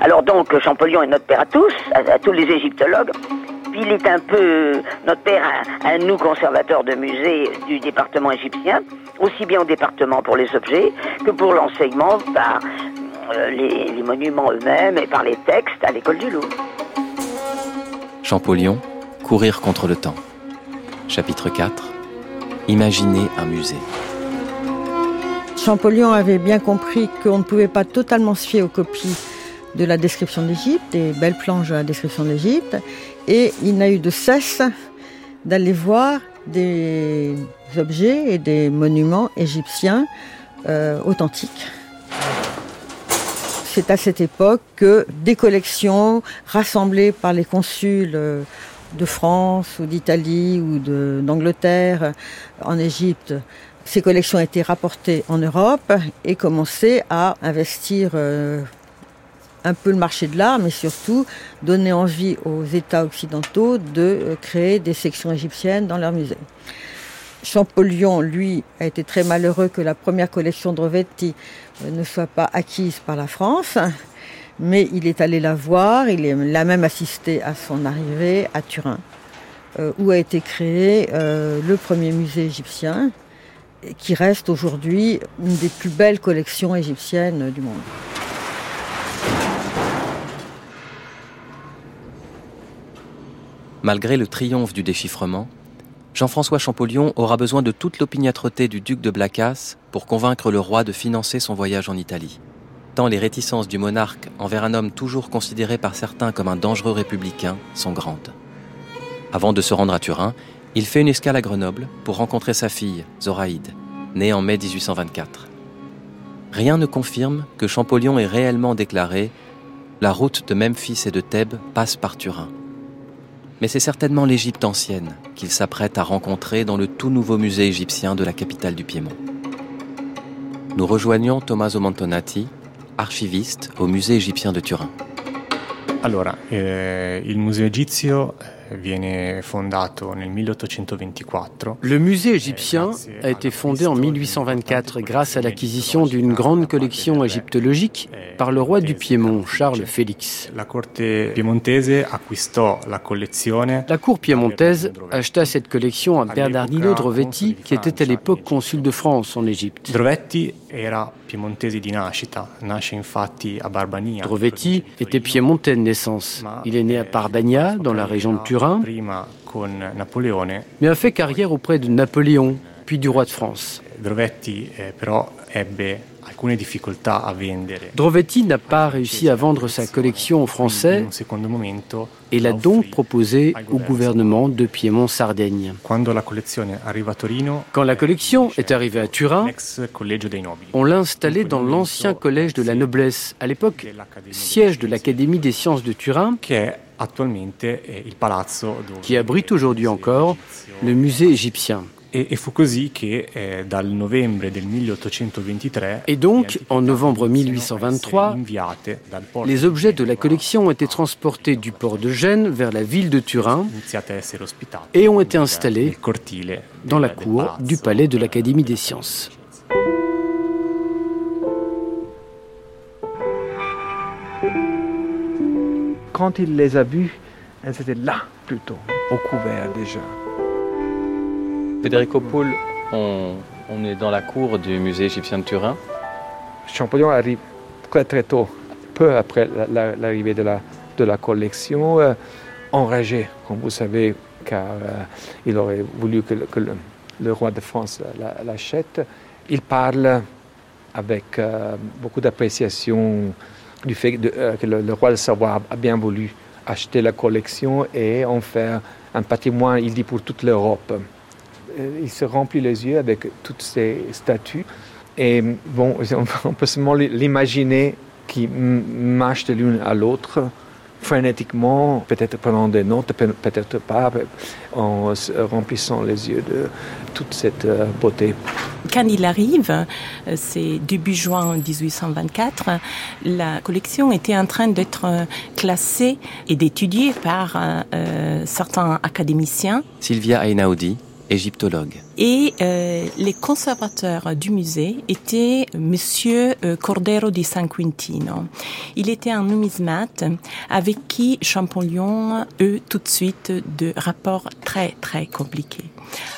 Alors donc, Champollion est notre père à tous, à, tous les égyptologues. Puis il est un peu notre père à, nous, conservateurs de musées du département égyptien, aussi bien au département pour les objets que pour l'enseignement par euh, les, les monuments eux-mêmes et par les textes à l'école du Louvre. Champollion, courir contre le temps. Chapitre 4 Imaginer un musée. Champollion avait bien compris qu'on ne pouvait pas totalement se fier aux copies de la description d'Égypte, des belles planches de la description d'Égypte, et il n'a eu de cesse d'aller voir des objets et des monuments égyptiens euh, authentiques. C'est à cette époque que des collections rassemblées par les consuls euh, de France ou d'Italie ou d'Angleterre en Égypte ces collections été rapportées en Europe et commençaient à investir euh, un peu le marché de l'art, mais surtout donner envie aux États occidentaux de euh, créer des sections égyptiennes dans leurs musées. Champollion, lui, a été très malheureux que la première collection de Rovetti euh, ne soit pas acquise par la France, mais il est allé la voir, il a même assisté à son arrivée à Turin, où a été créé le premier musée égyptien, qui reste aujourd'hui une des plus belles collections égyptiennes du monde. Malgré le triomphe du déchiffrement, Jean-François Champollion aura besoin de toute l'opiniâtreté du duc de Blacas pour convaincre le roi de financer son voyage en Italie. Tant les réticences du monarque envers un homme toujours considéré par certains comme un dangereux républicain sont grandes. Avant de se rendre à Turin, il fait une escale à Grenoble pour rencontrer sa fille, Zoraïde, née en mai 1824. Rien ne confirme que Champollion ait réellement déclaré La route de Memphis et de Thèbes passe par Turin. Mais c'est certainement l'Égypte ancienne qu'il s'apprête à rencontrer dans le tout nouveau musée égyptien de la capitale du Piémont. Nous rejoignons Tommaso Mantonati, archiviste au musée égyptien de Turin. Allora, eh, il museo egizio le musée égyptien a été fondé en 1824 grâce à l'acquisition d'une grande collection égyptologique par le roi du Piémont, Charles Félix. La cour piémontaise acheta cette collection à Bernardino Drovetti, qui était à l'époque consul de France en Égypte. Piemontese di nascita, nasce infatti a Barbania. Drovetti était piémontais de naissance. Il est né à Barbania, dans la région de Turin, mais a fait carrière auprès de Napoléon, puis du roi de France. Drovetti eh, però ebbe Drovetti n'a pas réussi à vendre sa collection aux Français et l'a donc proposé au gouvernement de Piémont-Sardaigne. Quand la collection est arrivée à Turin, on l'a installée dans l'ancien collège de la noblesse, à l'époque siège de l'Académie des sciences de Turin, qui abrite aujourd'hui encore le musée égyptien. E, e fu così che eh, dal novembre del 1823 Et donc, en novembre 1823, les objets de la collection ont été transportés du port de Gênes vers la ville de Turin et ont été installés dans la cour du palais de l'Académie des sciences. Quand il les a vus, elles étaient là plutôt, au couvert déjà. Federico Poul, on, est dans la cour du musée égyptien de Turin. Champollion arrive très très tôt, peu après l'arrivée de, la, collection, euh, enragé, comme vous savez, car euh, il aurait voulu que, le, roi de France l'achète. Il parle avec euh, beaucoup d'appréciation du fait que le, roi de Savoie a bien voulu acheter la collection et en faire un patrimoine, il dit, pour toute l'Europe. Euh, il se remplit les yeux avec toutes ces statues. Et bon, on peut seulement l'imaginer qui marche de l'une à l'autre frénétiquement, peut-être prenant des notes, peut-être pas, en remplissant les yeux de toute cette euh, beauté. Quand il arrive, euh, c'est début juin 1824, la collection était en train d'être classée et d'étudier par certains académiciens. Sylvia Einaudi, égyptologue. Et euh, les conservateurs du musée étaient Monsieur euh, Cordero di San Quintino. Il était un numismate avec qui Champollion eut tout de suite de rapports très très compliqués.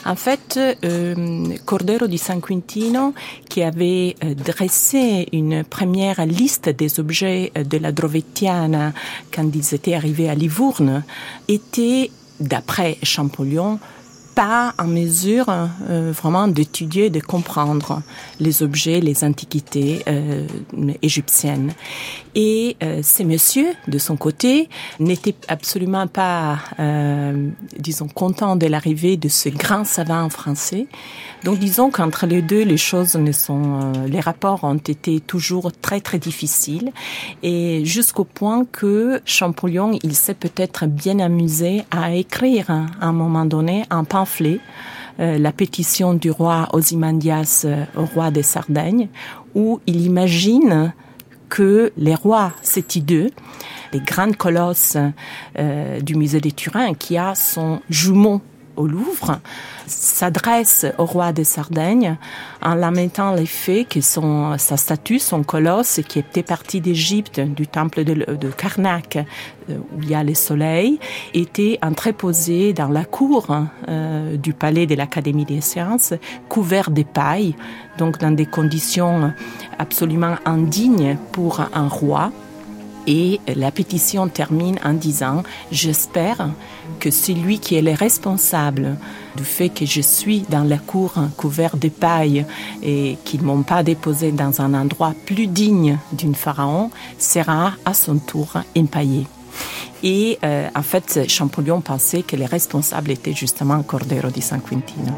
En fait, euh, Cordero di San Quintino, qui avait euh, dressé une première liste des objets de la Drovettiana quand ils étaient arrivés à Livourne, était, d'après Champollion, pas en mesure euh, vraiment d'étudier, de comprendre les objets, les antiquités euh, égyptiennes. Et euh, ces messieurs, de son côté, n'étaient absolument pas, disons, contents de l'arrivée de ce grand savant français. Donc, disons qu'entre les deux, les choses ne sont, les rapports ont été toujours très très difficiles, et jusqu'au point que Champollion, il s'est peut-être bien amusé à écrire à un moment donné un euh, la pétition du roi Ozymandias euh, au roi des Sardaignes, où il imagine que les rois Sétideux, les grands colosses euh, du musée des Turins, qui a son jumeau au Louvre, s'adresse au roi des Sardaignes en lamentant les faits que son, sa statue, son colosse, qui était parti d'Égypte, du temple de, de Karnak, euh, où il y a le soleil, était entreposé dans la cour euh, du palais de l'Académie des sciences, couvert de paille, donc dans des conditions absolument indignes pour un roi. Et la pétition termine en disant J'espère que celui qui est le responsable du fait que je suis dans la cour couvert de paille et qu'ils m'ont pas déposé dans un endroit plus digne d'une pharaon sera à son tour empaillé. Et euh, en fait, Champollion pensait que les responsables étaient justement Cordero di San Quintino.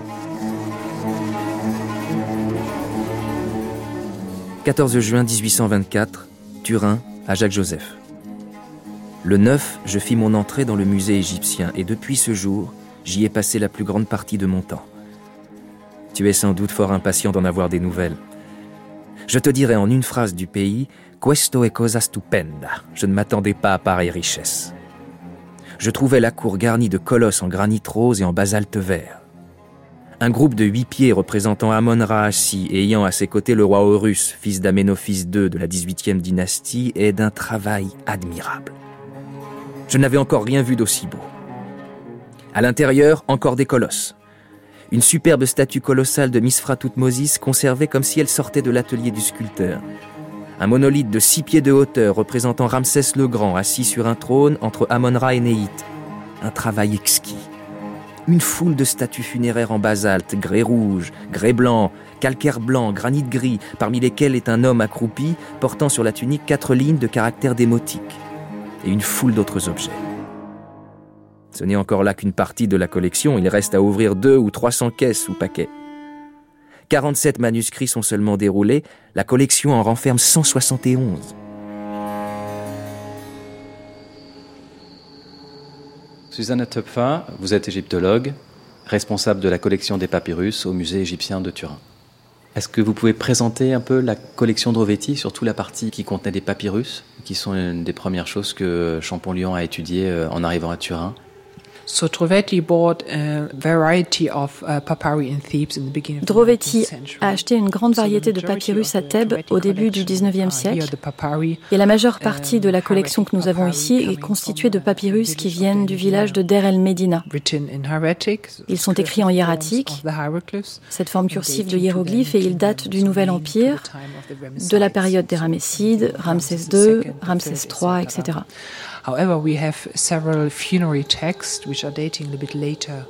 14 juin 1824, Turin, à Jacques Joseph. Le 9, je fis mon entrée dans le musée égyptien et depuis ce jour, j'y ai passé la plus grande partie de mon temps. Tu es sans doute fort impatient d'en avoir des nouvelles. Je te dirai en une phrase du pays Questo è cosa stupenda. Je ne m'attendais pas à pareille richesse. Je trouvais la cour garnie de colosses en granit rose et en basalte vert. Un groupe de huit pieds représentant Amon-Ra assis et ayant à ses côtés le roi Horus, fils d'Aménophis II de la 18e dynastie, est d'un travail admirable. Je n'avais encore rien vu d'aussi beau. À l'intérieur, encore des colosses. Une superbe statue colossale de Misfra Toutmosis conservée comme si elle sortait de l'atelier du sculpteur. Un monolithe de six pieds de hauteur représentant Ramsès le Grand assis sur un trône entre Amon-Ra et Néit. Un travail exquis. Une foule de statues funéraires en basalte, grès rouge, grès blanc, calcaire blanc, granit gris, parmi lesquels est un homme accroupi portant sur la tunique quatre lignes de caractères démotiques et une foule d'autres objets. Ce n'est encore là qu'une partie de la collection, il reste à ouvrir deux ou trois cents caisses ou paquets. 47 manuscrits sont seulement déroulés, la collection en renferme 171. Susanna Töpfer, vous êtes égyptologue, responsable de la collection des papyrus au musée égyptien de Turin. Est-ce que vous pouvez présenter un peu la collection Drovetti, surtout la partie qui contenait des papyrus, qui sont une des premières choses que Champollion a étudiées euh, en arrivant à Turin? Drovetti a acheté une grande variété de papyrus à Thèbes au début du 19e siècle. Et la majeure partie de la collection que nous avons ici est constituée de papyrus qui viennent du village de Der el Medina. Ils sont écrits en hiératique, cette forme cursive de hiéroglyphes, et ils datent du Nouvel Empire, de la période des Ramessides, Ramsès II, Ramsès III, etc. However, we have several funerary texts which are dating a little bit later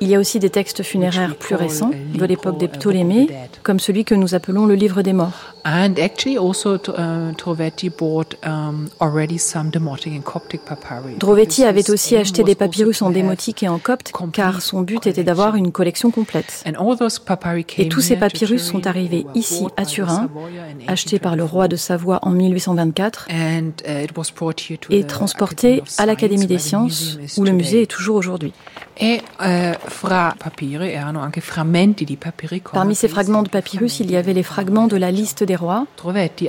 Il y a aussi des textes funéraires plus récents, de l'époque des Ptolémées, comme celui que nous appelons le livre des morts. Drovetti avait aussi acheté des papyrus en démotique et en copte, car son but était d'avoir une collection complète. Et tous ces papyrus sont arrivés ici, à Turin, achetés par le roi de Savoie en 1824, uh, et transportés à l'Académie des sciences, où le musée est toujours aujourd'hui. E, eh, Parmi ces fragments de papyrus, il y avait les fragments de la liste des rois. Drovetti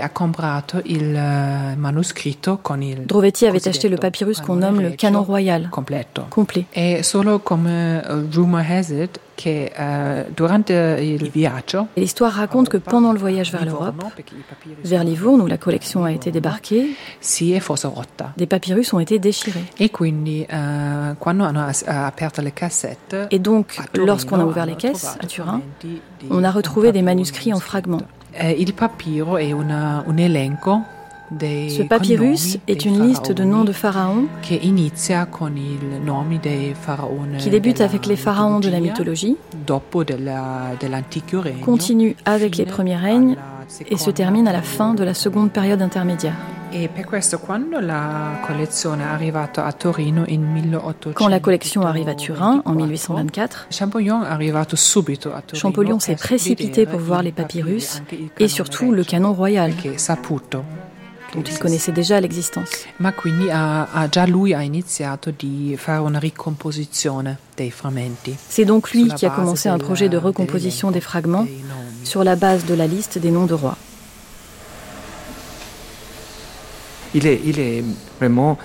avait acheté le papyrus qu'on nomme le canon royal. Complet. Et viaggio. l'histoire raconte que pendant le voyage vers l'Europe, vers Livourne où la collection a été débarquée, des papyrus ont été déchirés. Et cassettes. Et donc, lorsqu'on a ouvert les caisses à Turin, on a retrouvé des manuscrits en fragments. Il papiro una, un elenco ce papyrus est une liste de noms de pharaons qui débute avec les pharaons de la mythologie, continue avec les premiers règnes et se termine à la fin de la seconde période intermédiaire. Quand la collection arrive à Turin en 1824, Champollion s'est précipité pour voir les papyrus et surtout le canon royal dont il connaissait déjà l'existence. Ma quindi ha, ha, già lui ha iniziato di fare una ricomposizione dei frammenti. C'est donc lui qui a commencé un projet de recomposition des fragments sur la base de la liste des noms de rois. Il est, il est vraiment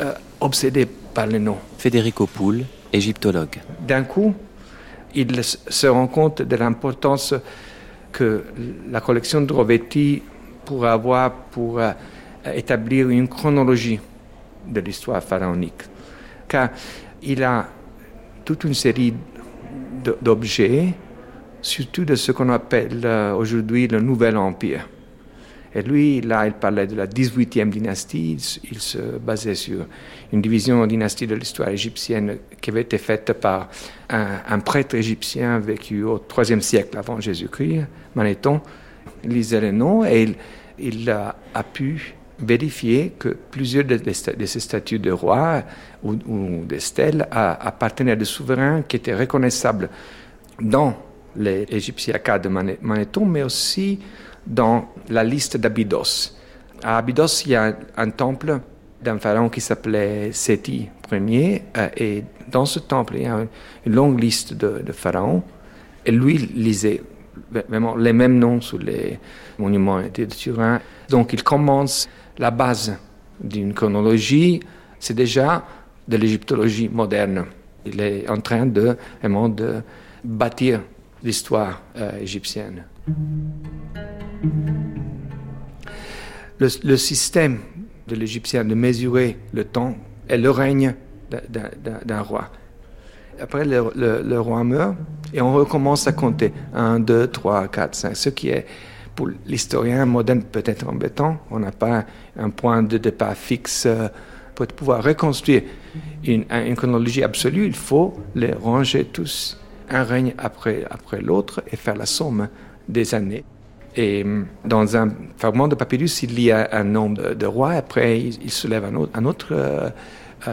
euh, obsédé par les noms. Federico Poul, égyptologue. D'un coup, il se rend compte de l'importance que la collection de Rovetti pour avoir pour euh, établir une chronologie de l'histoire pharaonique. Car il a toute une série d'objets, surtout de ce qu'on appelle euh, aujourd'hui le Nouvel Empire. Et lui, là, il parlait de la 18e dynastie. Il se basait sur une division dynastie de l'histoire égyptienne qui avait été faite par un, prêtre égyptien vécu au 3e siècle avant Jésus-Christ, Manéthon. Il lisait les noms et il, il a, pu vérifier que plusieurs de, ces statues de rois ou, de stèles appartenaient à des souverains qui étaient reconnaissables dans les Égyptiacas de Manéthon, mais aussi dans la liste d'Abydos. À Abydos, il y a un, temple d'un pharaon qui s'appelait Séti Ier, euh, et dans ce temple, il y a une longue liste de, de pharaons, et lui lisait vraiment les mêmes noms sur les monuments de Turin. Donc il commence la base d'une chronologie, c'est déjà de l'égyptologie moderne. Il est en train de vraiment de bâtir l'histoire euh, égyptienne. Le, système de l'égyptien de mesurer le temps est le règne d'un roi. Après, le, roi meurt et on recommence à compter. 1, 2, 3, 4, 5. Ce qui est, pour l'historien moderne, peut-être embêtant. On n'a pas un point de départ fixe. Pour pouvoir reconstruire une, chronologie absolue, il faut les ranger tous, un règne après, après l'autre, et faire la somme des années. Et hum, dans un fragment de papyrus, il y a un nom de, roi, après il, se lève un autre, euh,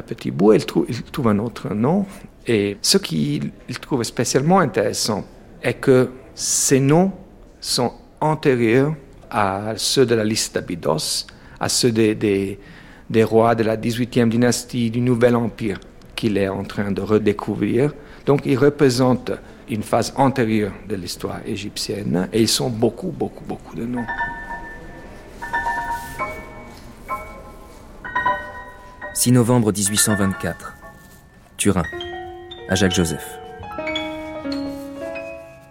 petit bout, il trouve, il trouve un autre nom, et ce qu'il trouve spécialement intéressant est que ces noms sont antérieurs à ceux de la liste d'Abydos, à ceux des, des, rois de la 18e dynastie du Nouvel Empire qu'il est en train de redécouvrir. Donc ils représentent une phase antérieure de l'histoire égyptienne et ils sont beaucoup, beaucoup, beaucoup de noms. 6 novembre 1824, Turin à Jacques Joseph.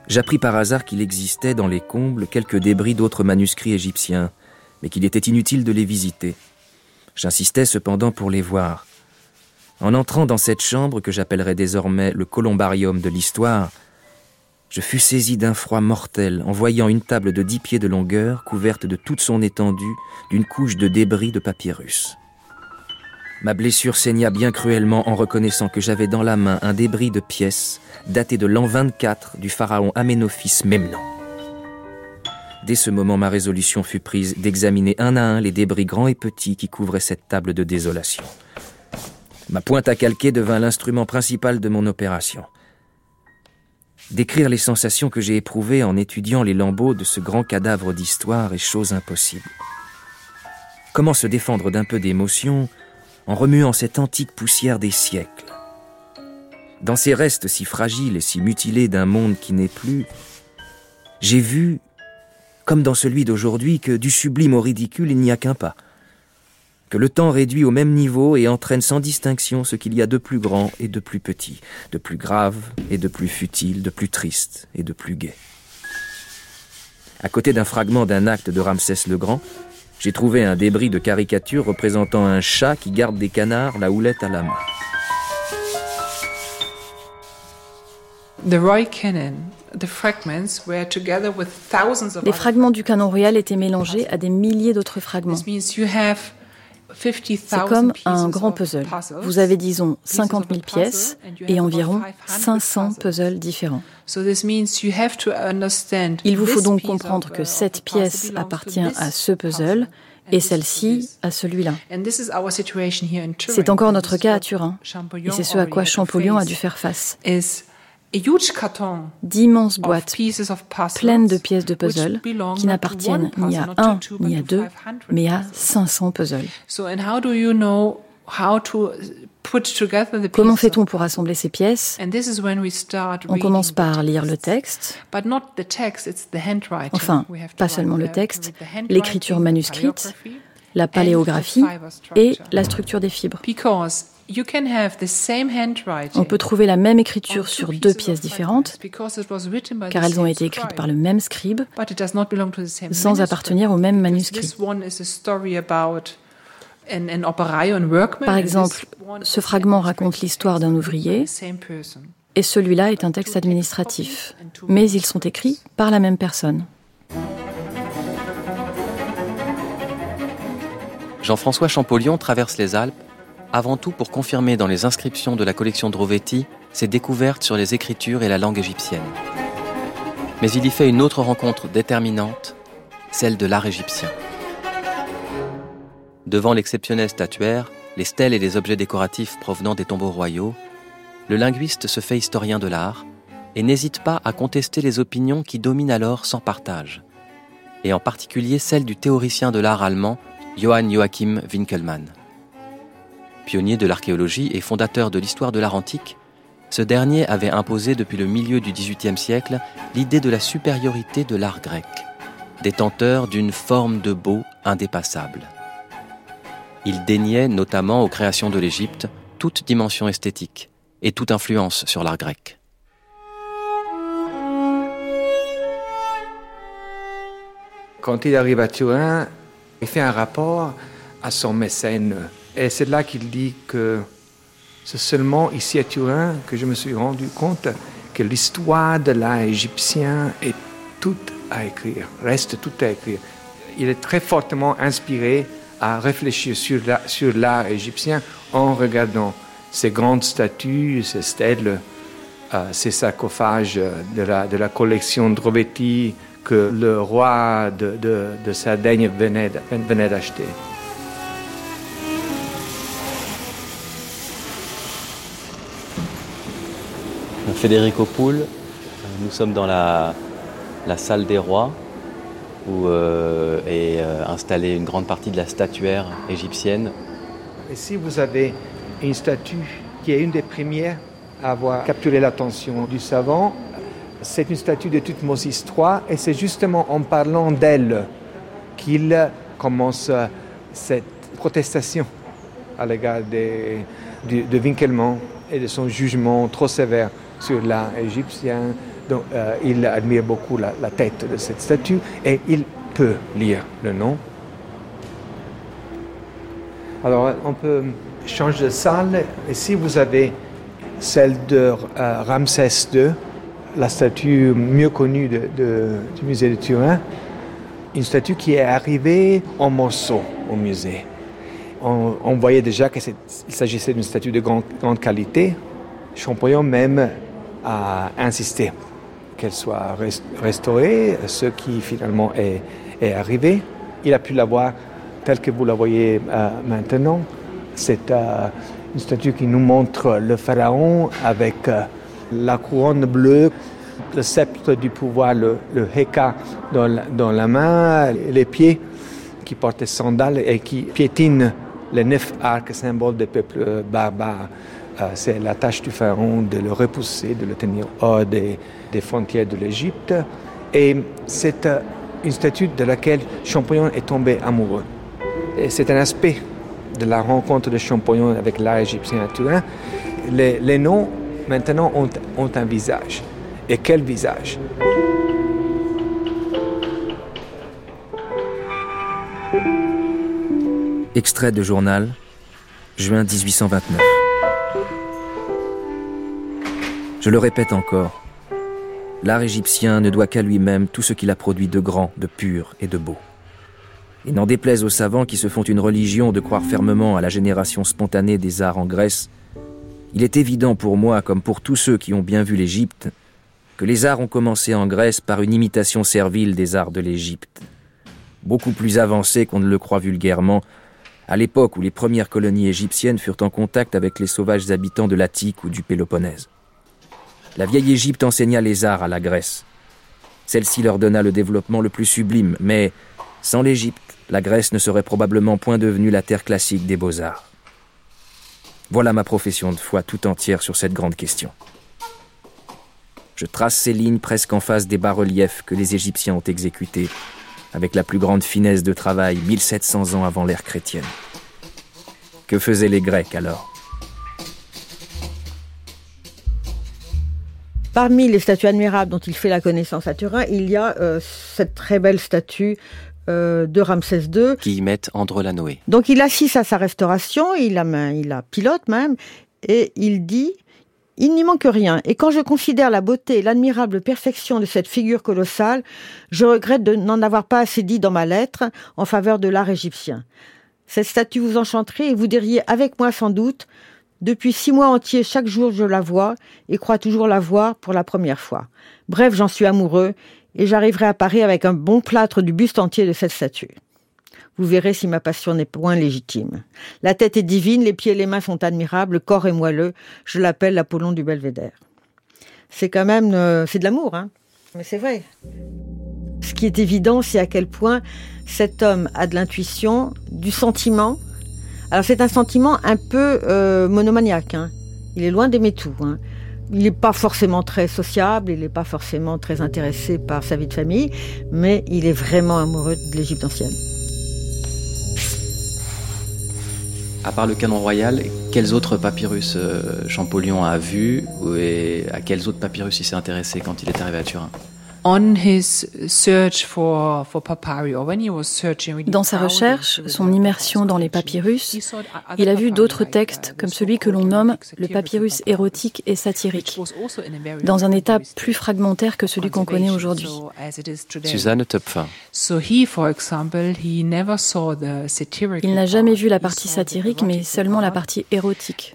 J'appris par hasard qu'il existait dans les combles quelques débris d'autres manuscrits égyptiens, mais qu'il était inutile de les visiter. J'insistais cependant pour les voir. En entrant dans cette chambre que j'appellerais désormais le columbarium de l'histoire, je fus saisi d'un froid mortel en voyant une table de dix pieds de longueur couverte de toute son étendue d'une couche de débris de papyrus. Ma blessure saigna bien cruellement en reconnaissant que j'avais dans la main un débris de pièces daté de l'an 24 du pharaon Aménophis Memnon. Dès ce moment, ma résolution fut prise d'examiner un à un les débris grands et petits qui couvraient cette table de désolation. Ma pointe à calquer devint l'instrument principal de mon opération. Décrire les sensations que j'ai éprouvées en étudiant les lambeaux de ce grand cadavre d'histoire est chose impossible. Comment se défendre d'un peu d'émotion en remuant cette antique poussière des siècles. dans ces restes si fragiles et si mutilés d'un monde qui n'est plus, j'ai vu, comme dans celui d'aujourd'hui, que du sublime au ridicule il n'y a qu'un pas, que le temps réduit au même niveau et entraîne sans distinction ce qu'il y a de plus grand et de plus petit, de plus grave et de plus futile, de plus triste et de plus gai. À côté d'un fragment d'un acte de Ramsès le Grand, j'ai trouvé un débris de caricature représentant un chat qui garde des canards, la houlette à la main. Les fragments du canon royal étaient mélangés à des milliers d'autres fragments. C'est comme un grand puzzle. Vous avez, disons, 50 000 pièces et environ 500 puzzles différents. Il vous faut donc comprendre que cette pièce appartient à ce puzzle et celle-ci à celui-là. C'est encore notre cas à Turin, et c'est ce à quoi Champollion a dû faire face d'immenses boîtes pleines de pièces de puzzle qui n'appartiennent ni à un ni à deux, mais à 500 puzzles. Comment fait-on pour assembler ces pièces? On commence par lire le texte. Enfin, pas seulement le texte, l'écriture manuscrite, la paléographie et la structure des fibres. On peut trouver la même écriture sur deux pièces différentes, car elles ont été écrites par le même scribe, sans appartenir au même manuscrit. Par exemple, ce fragment raconte l'histoire d'un ouvrier, et celui-là est un texte administratif, mais ils sont écrits par la même personne. Jean-François Champollion traverse les Alpes avant tout pour confirmer dans les inscriptions de la collection Drovetti ses découvertes sur les écritures et la langue égyptienne. Mais il y fait une autre rencontre déterminante, celle de l'art égyptien. Devant l'exceptionnel statuaire, les stèles et les objets décoratifs provenant des tombeaux royaux, le linguiste se fait historien de l'art et n'hésite pas à contester les opinions qui dominent alors sans partage, et en particulier celle du théoricien de l'art allemand Johann Joachim Winkelmann. Pionnier de l'archéologie et fondateur de l'histoire de l'art antique, ce dernier avait imposé depuis le milieu du XVIIIe siècle l'idée de la supériorité de l'art grec, détenteur d'une forme de beau indépassable. Il déniait notamment aux créations de l'Égypte toute dimension esthétique et toute influence sur l'art grec. Quand il arrive à Turin, il fait un rapport à son mécène. Et c'est là qu'il dit que c'est seulement ici à Turin que je me suis rendu compte que l'histoire de l'art égyptien est toute à écrire, reste toute à écrire. Il est très fortement inspiré à réfléchir sur l'art égyptien en regardant ces grandes statues, ces stèles, euh, ces sarcophages de la, de la collection Drovetti, que le roi de, de, Sardaigne venait, venait d'acheter. Federico Poul, nous sommes dans la, la salle des rois où euh, est euh, installée une grande partie de la statuaire égyptienne. Ici, vous avez une statue qui est une des premières à avoir capturé l'attention du savant c'est une statue de Thutmosis III et c'est justement en parlant d'elle qu'il commence cette protestation à l'égard de, de Winkelmann et de son jugement trop sévère sur l'art égyptien. Donc, euh, il admire beaucoup la, tête de cette statue et il peut lire le nom. Alors, on peut changer de salle. Ici, vous avez celle de euh, Ramsès II la statue mieux connue du musée de Turin, une statue qui est arrivée en morceaux au musée. On, voyait déjà qu'il s'agissait d'une statue de grande, qualité. Champollion même a insisté qu'elle soit restaurée, ce qui finalement est, arrivé. Il a pu la voir telle que vous la voyez euh, maintenant. C'est euh, une statue qui nous montre le pharaon avec euh, la couronne bleue, le sceptre du pouvoir, le, heka dans la, main, les pieds qui portent des sandales et qui piétinent les neuf arcs, symboles des peuples barbares Euh, c'est la tâche du pharaon de le repousser, de le tenir hors des, frontières de l'Égypte. Et c'est euh, une statue de laquelle Champollion est tombé amoureux. c'est un aspect de la rencontre de Champollion avec l'art égyptien à Turin. Les, noms, maintenant, ont, un visage. Et quel visage? Extrait de journal, juin 1829. Je le répète encore, l'art égyptien ne doit qu'à lui-même tout ce qu'il a produit de grand, de pur et de beau. Et n'en déplaise aux savants qui se font une religion de croire fermement à la génération spontanée des arts en Grèce, il est évident pour moi, comme pour tous ceux qui ont bien vu l'Égypte, que les arts ont commencé en Grèce par une imitation servile des arts de l'Égypte, beaucoup plus avancée qu'on ne le croit vulgairement, à l'époque où les premières colonies égyptiennes furent en contact avec les sauvages habitants de l'Attique ou du Péloponnèse. La vieille Égypte enseigna les arts à la Grèce. Celle-ci leur donna le développement le plus sublime, mais sans l'Égypte, la Grèce ne serait probablement point devenue la terre classique des beaux-arts. Voilà ma profession de foi tout entière sur cette grande question. Je trace ces lignes presque en face des bas-reliefs que les Égyptiens ont exécutés, avec la plus grande finesse de travail 1700 ans avant l'ère chrétienne. Que faisaient les Grecs alors? Parmi les statues admirables dont il fait la connaissance à Turin, il y a euh, cette très belle statue euh, de Ramsès II. Qui y met André Donc il assiste à sa restauration, il la, il la pilote même, et il dit il n'y manque rien, et quand je considère la beauté et l'admirable perfection de cette figure colossale, je regrette de n'en avoir pas assez dit dans ma lettre en faveur de l'art égyptien. Cette statue vous enchanterait et vous diriez avec moi sans doute depuis six mois entiers, chaque jour, je la vois et crois toujours la voir pour la première fois. Bref, j'en suis amoureux et j'arriverai à Paris avec un bon plâtre du buste entier de cette statue. Vous verrez si ma passion n'est point légitime. La tête est divine, les pieds et les mains sont admirables, le corps est moelleux. Je l'appelle l'Apollon du Belvédère. C'est quand même, euh, c'est de l'amour, hein. Mais c'est vrai. Ce qui est évident, c'est à quel point cet homme a de l'intuition, du sentiment, alors c'est un sentiment un peu euh, monomaniaque. Hein. Il est loin d'aimer tout. Hein. Il n'est pas forcément très sociable, il n'est pas forcément très intéressé par sa vie de famille, mais il est vraiment amoureux de l'Égypte ancienne. À part le canon royal, quels autres papyrus euh, Champollion a vus et à quels autres papyrus il s'est intéressé quand il est arrivé à Turin? Dans sa recherche, son immersion dans les papyrus, il a vu d'autres textes comme celui que l'on nomme le papyrus érotique et satirique, dans un état plus fragmentaire que celui qu'on connaît aujourd'hui. Suzanne Töpfer. Il n'a jamais vu la partie satirique, mais seulement la partie érotique.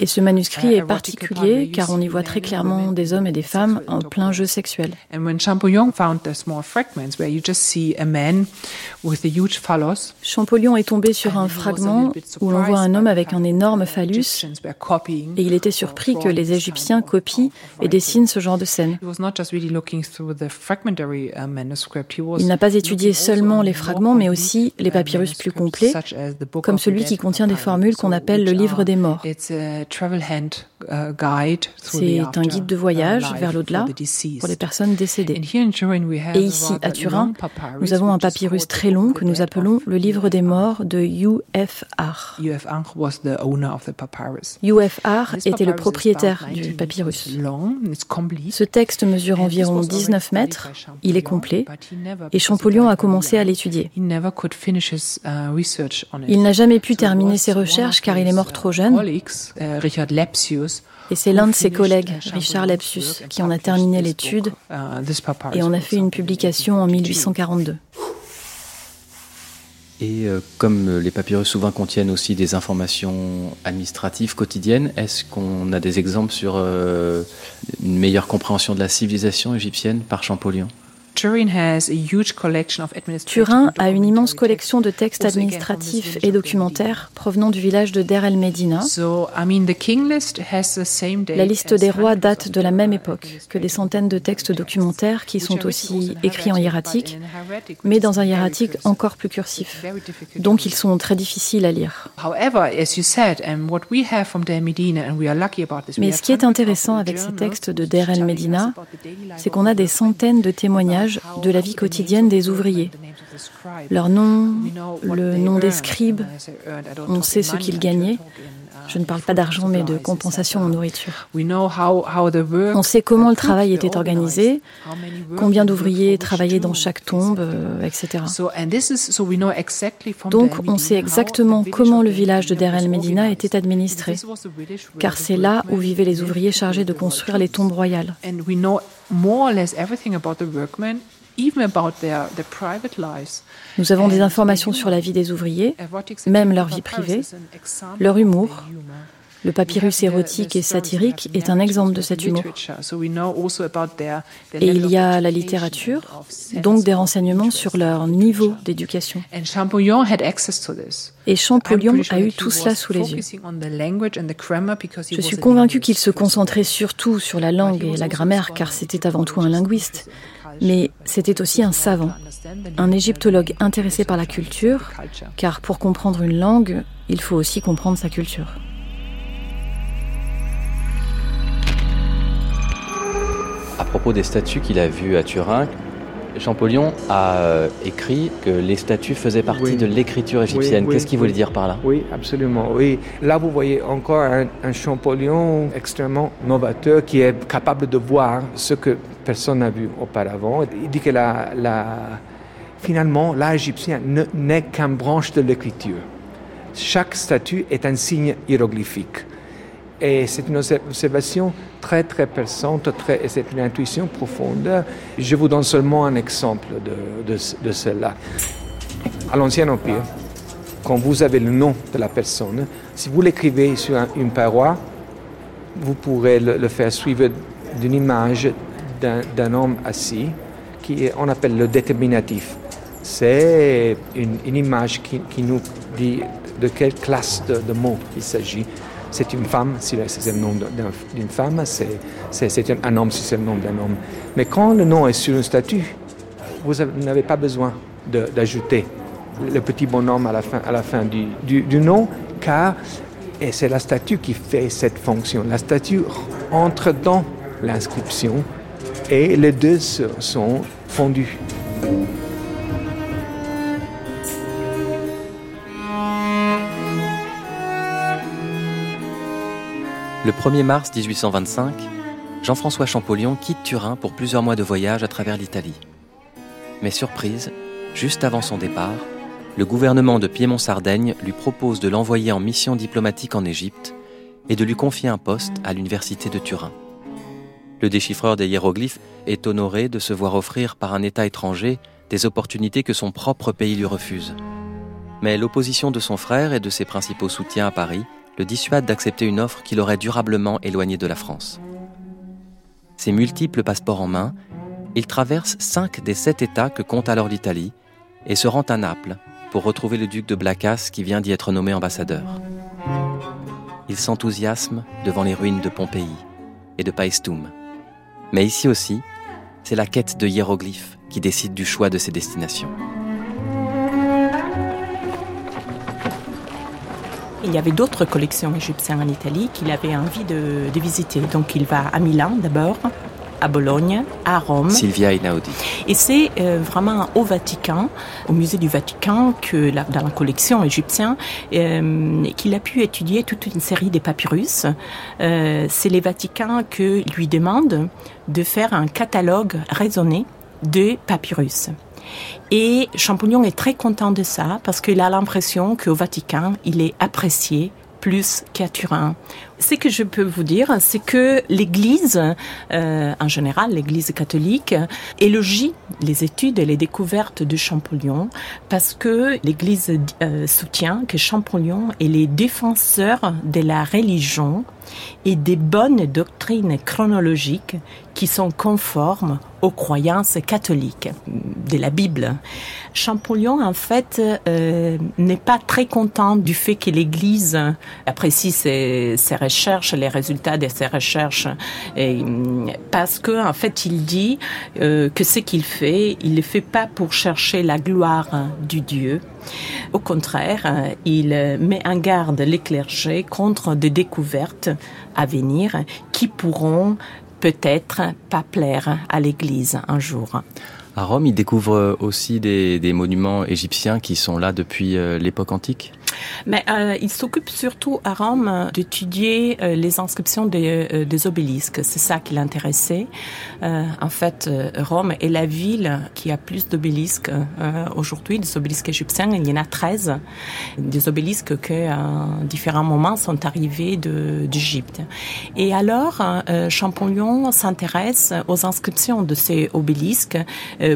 Et ce manuscrit est particulier car on y voit très clairement des hommes et des femmes en plein jeu sexuel. Champollion est tombé sur un fragment où l'on voit un homme avec un énorme phallus et il était surpris que les Égyptiens copient et dessinent ce genre de scène. Il n'a pas étudié seulement les fragments mais aussi les papyrus plus complets comme celui qui contient des formules qu'on appelle le livre des morts. C'est un guide de voyage vers l'au-delà pour les personnes décédées. Et ici, à Turin, nous avons un papyrus très long que nous appelons le livre des morts de UFR. UFR était le propriétaire du papyrus. Ce texte mesure environ 19 mètres, il est complet, et Champollion a commencé à l'étudier. Il n'a jamais pu terminer ses recherches car il est mort trop jeune. Et c'est l'un de ses collègues, Richard Lepsus, qui en a terminé l'étude et on a fait une publication en 1842. Et euh, comme les papyrus souvent contiennent aussi des informations administratives quotidiennes, est-ce qu'on a des exemples sur euh, une meilleure compréhension de la civilisation égyptienne par Champollion? Turin a une immense collection de textes administratifs et documentaires provenant du village de Der el Medina. La liste des rois date de la même époque que des centaines de textes documentaires qui sont aussi écrits en hiératique, mais dans un hiératique encore plus cursif. Donc ils sont très difficiles à lire. Mais ce qui est intéressant avec ces textes de Der el Medina, c'est qu'on a des centaines de témoignages de la vie quotidienne des ouvriers. Leur nom, le nom des scribes, on sait ce qu'ils gagnaient. Je ne parle pas d'argent, mais de compensation en nourriture. On sait comment le travail était organisé, combien d'ouvriers travaillaient dans chaque tombe, euh, etc. Donc, on sait exactement comment le village de Der el Medina était administré, car c'est là où vivaient les ouvriers chargés de construire les tombes royales. Nous avons des informations sur la vie des ouvriers, même leur vie privée, leur humour. Le papyrus érotique et satirique est un exemple de cet humour. Et il y a la littérature, donc des renseignements sur leur niveau d'éducation. Et Champollion a eu tout cela sous les yeux. Je suis convaincu qu'il se concentrait surtout sur la langue et la grammaire, car c'était avant tout un linguiste mais c'était aussi un savant, un égyptologue intéressé par la culture, car pour comprendre une langue, il faut aussi comprendre sa culture. Propos des statues qu'il a vues à Turin, Champollion a euh, écrit que les statues faisaient partie de l'écriture égyptienne. Qu'est-ce qu'il voulait dire par là? Oui, absolument. Oui. Là, vous voyez encore un, Champollion extrêmement novateur qui est capable de voir ce que personne n'a vu auparavant. Il dit que la, finalement, l'art égyptien n'est qu'une branche de l'écriture. Chaque statue est un signe hiéroglyphique. Et c'est une observation très, très perçante, très, et c'est une intuition profonde. Je vous donne seulement un exemple de, de, cela. À l'Ancien Empire, quand vous avez le nom de la personne, si vous l'écrivez sur une paroi, vous pourrez le, faire suivre d'une image d'un homme assis, qui on appelle le déterminatif. C'est une, image qui, qui, nous dit de quelle classe de, de mots il s'agit c'est une femme si c'est le nom d'une femme, c'est un homme si c'est le nom d'un homme. Mais quand le nom est sur une statue, vous n'avez pas besoin d'ajouter le petit bonhomme à la fin, à la fin du, du, nom, car c'est la statue qui fait cette fonction. La statue entre dans l'inscription et les deux sont fondus. Le 1er mars 1825, Jean-François Champollion quitte Turin pour plusieurs mois de voyage à travers l'Italie. Mais surprise, juste avant son départ, le gouvernement de Piémont-Sardaigne lui propose de l'envoyer en mission diplomatique en Égypte et de lui confier un poste à l'université de Turin. Le déchiffreur des hiéroglyphes est honoré de se voir offrir par un État étranger des opportunités que son propre pays lui refuse. Mais l'opposition de son frère et de ses principaux soutiens à Paris le dissuade d'accepter une offre qui l'aurait durablement éloigné de la France. Ses multiples passeports en main, il traverse cinq des sept États que compte alors l'Italie et se rend à Naples pour retrouver le duc de Blacas qui vient d'y être nommé ambassadeur. Il s'enthousiasme devant les ruines de Pompéi et de Paestum. Mais ici aussi, c'est la quête de hiéroglyphes qui décide du choix de ses destinations. Il y avait d'autres collections égyptiennes en Italie qu'il avait envie de, visiter. Donc il va à Milan d'abord, à Bologne, à Rome. Silvia Inaudi. Et c'est euh, vraiment au Vatican, au musée du Vatican, que dans la collection égyptienne, euh, qu'il a pu étudier toute une série de papyrus. Euh, c'est les Vaticans que lui demandent de faire un catalogue raisonné de papyrus. Et Champollion est très content de ça parce qu'il a l'impression qu'au Vatican, il est apprécié plus qu'à Turin. Ce que je peux vous dire, c'est que l'Église, euh, en général, l'Église catholique, élogie les études et les découvertes de Champollion parce que l'Église euh, soutient que Champollion est les défenseurs de la religion et des bonnes doctrines chronologiques qui sont conformes aux croyances catholiques de la Bible. Champollion, en fait, euh, n'est pas très content du fait que l'Église apprécie ses, ses, recherches, les résultats de ses recherches, et, parce que, en fait, il dit euh, que ce qu'il fait, il le fait pas pour chercher la gloire du Dieu. Au contraire, il met en garde les clergés contre des découvertes à venir qui pourront peut-être pas plaire à l'Église un jour. À Rome, il découvre aussi des, des monuments égyptiens qui sont là depuis euh, l'époque antique? Mais euh, il s'occupe surtout à Rome d'étudier euh, les inscriptions des, euh, des obélisques. C'est ça qui l'intéressait. Euh, en fait, euh, Rome est la ville qui a plus d'obélisques aujourd'hui, des obélisques égyptiens. Il y en a 13. Des obélisques qui, à différents moments, sont arrivés d'Égypte. Et alors, Champollion s'intéresse aux inscriptions de ces obélisques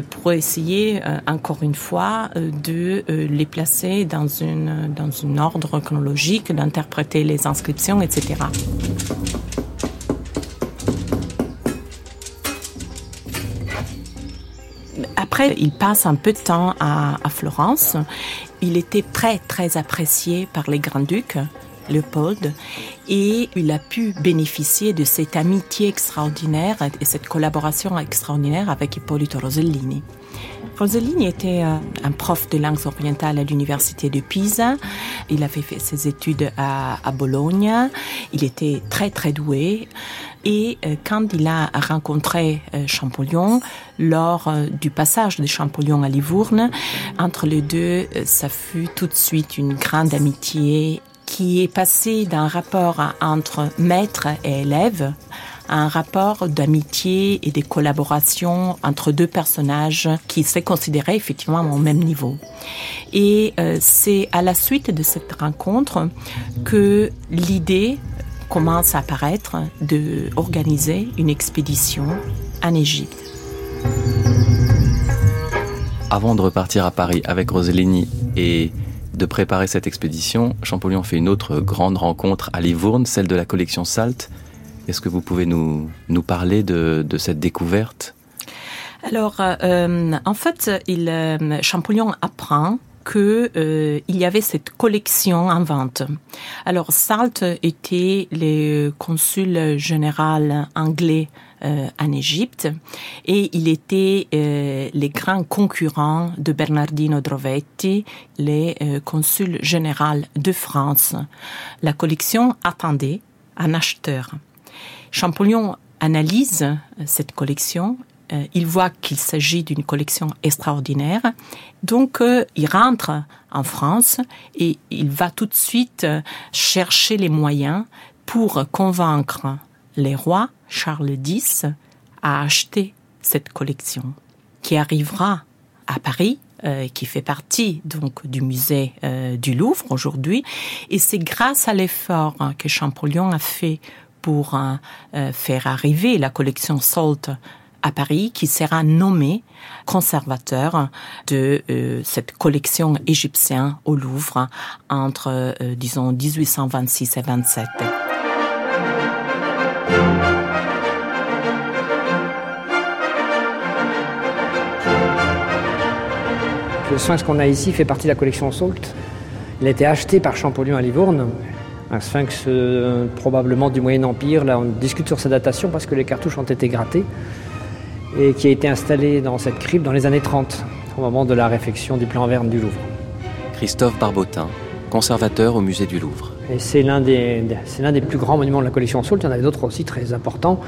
pour essayer, encore une fois, de les placer dans une un ordre chronologique, d'interpréter les inscriptions, etc. Après, il passe un peu de temps à, Florence. Il était très, très apprécié par les grands-ducs. Léopold, et il a pu bénéficier de cette amitié extraordinaire et cette collaboration extraordinaire avec Ippolito Rosellini. Rosellini était euh, un prof de langues orientales à l'université de Pisa. Il avait fait ses études à, à Bologne. Il était très très doué. Et euh, quand il a rencontré euh, Champollion, lors du passage de Champollion à Livourne, entre les deux, ça fut tout de suite une grande amitié qui est passée d'un rapport entre maître et élève un rapport d'amitié et de collaboration entre deux personnages qui s'est considéré effectivement au même niveau. Et euh, c'est à la suite de cette rencontre que l'idée commence à apparaître de organiser une expédition en Égypte. Avant de repartir à Paris avec Rosellini et de préparer cette expédition, Champollion fait une autre grande rencontre à Livourne, celle de la collection Salt, est-ce que vous pouvez nous, parler de, de cette découverte? Alors, euh, en fait, euh, Champollion apprend que euh, il y avait cette collection en vente. Alors Salt était le consul général anglais euh, en Égypte et il était euh, les grands de Bernardino Drovetti, le euh, consul général de France. La collection attendait un acheteur. Champollion analyse euh, cette collection. Euh, il voit qu'il s'agit d'une collection extraordinaire. Donc, euh, il rentre en France et il va tout de suite chercher les moyens pour convaincre les rois Charles X à acheter cette collection qui arrivera à Paris qui fait partie donc du musée du Louvre aujourd'hui et c'est grâce à l'effort que Champollion a fait pour euh, faire arriver la collection Salt à Paris, qui sera nommé conservateur de euh, cette collection égyptienne au Louvre entre, euh, disons, 1826 et 27. Le sphinx qu'on a ici fait partie de la collection Salt. Il a été acheté par Champollion à Livourne un sphinx euh, probablement du Moyen Empire. Là, on discute sur sa datation parce que les cartouches ont été grattées et qui a été installé dans cette crypte dans les années 30, au moment de la réfection du plan Verne du Louvre. Christophe Barbotin, conservateur au musée du Louvre. Et c'est l'un des, des plus grands monuments de la collection Sault. Il y en avait d'autres aussi très importants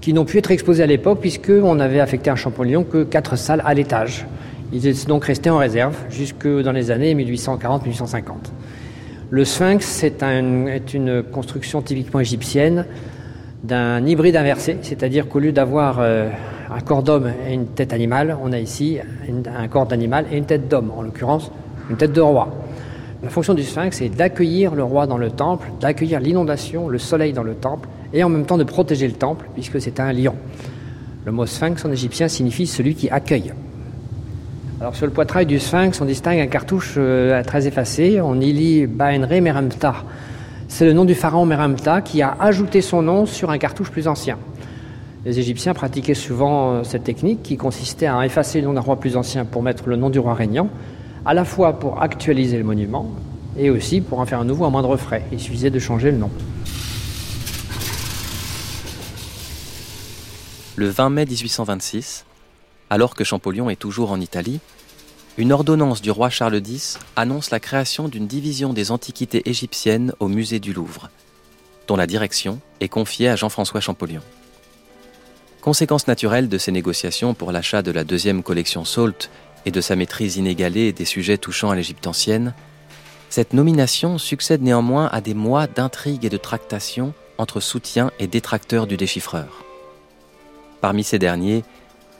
qui n'ont pu être exposés à l'époque puisqu'on avait affecté à Champollion que quatre salles à l'étage. Ils étaient donc restés en réserve jusque dans les années 1840-1850. Le sphinx est, un, est, une construction typiquement égyptienne d'un hybride inversé, c'est-à-dire qu'au lieu d'avoir euh, un corps d'homme et une tête animale, on a ici un corps d'animal et une tête d'homme, en l'occurrence une tête de roi. La fonction du sphinx est d'accueillir le roi dans le temple, d'accueillir l'inondation, le soleil dans le temple, et en même temps de protéger le temple, puisque c'est un lion. Le mot sphinx en égyptien signifie celui qui accueille. Alors sur le poitrail du sphinx, on distingue un cartouche euh, très effacé, on y lit Baenre Meremta. C'est le nom du pharaon Meremta qui a ajouté son nom sur un cartouche plus ancien. Les Égyptiens pratiquaient souvent euh, cette technique qui consistait à effacer le nom d'un roi plus ancien pour mettre le nom du roi régnant, à la fois pour actualiser le monument et aussi pour en faire un nouveau à moindre frais. Il suffisait de changer le nom. Le 20 mai 1826, alors que Champollion est toujours en Italie, une ordonnance du roi Charles X annonce la création d'une division des antiquités égyptiennes au musée du Louvre, dont la direction est confiée à Jean-François Champollion. Conséquence naturelle de ces négociations pour l'achat de la deuxième collection Salt et de sa maîtrise inégalée des sujets touchant à l'Égypte ancienne, cette nomination succède néanmoins à des mois d'intrigues et de tractations entre soutiens et détracteurs du déchiffreur. Parmi ces derniers,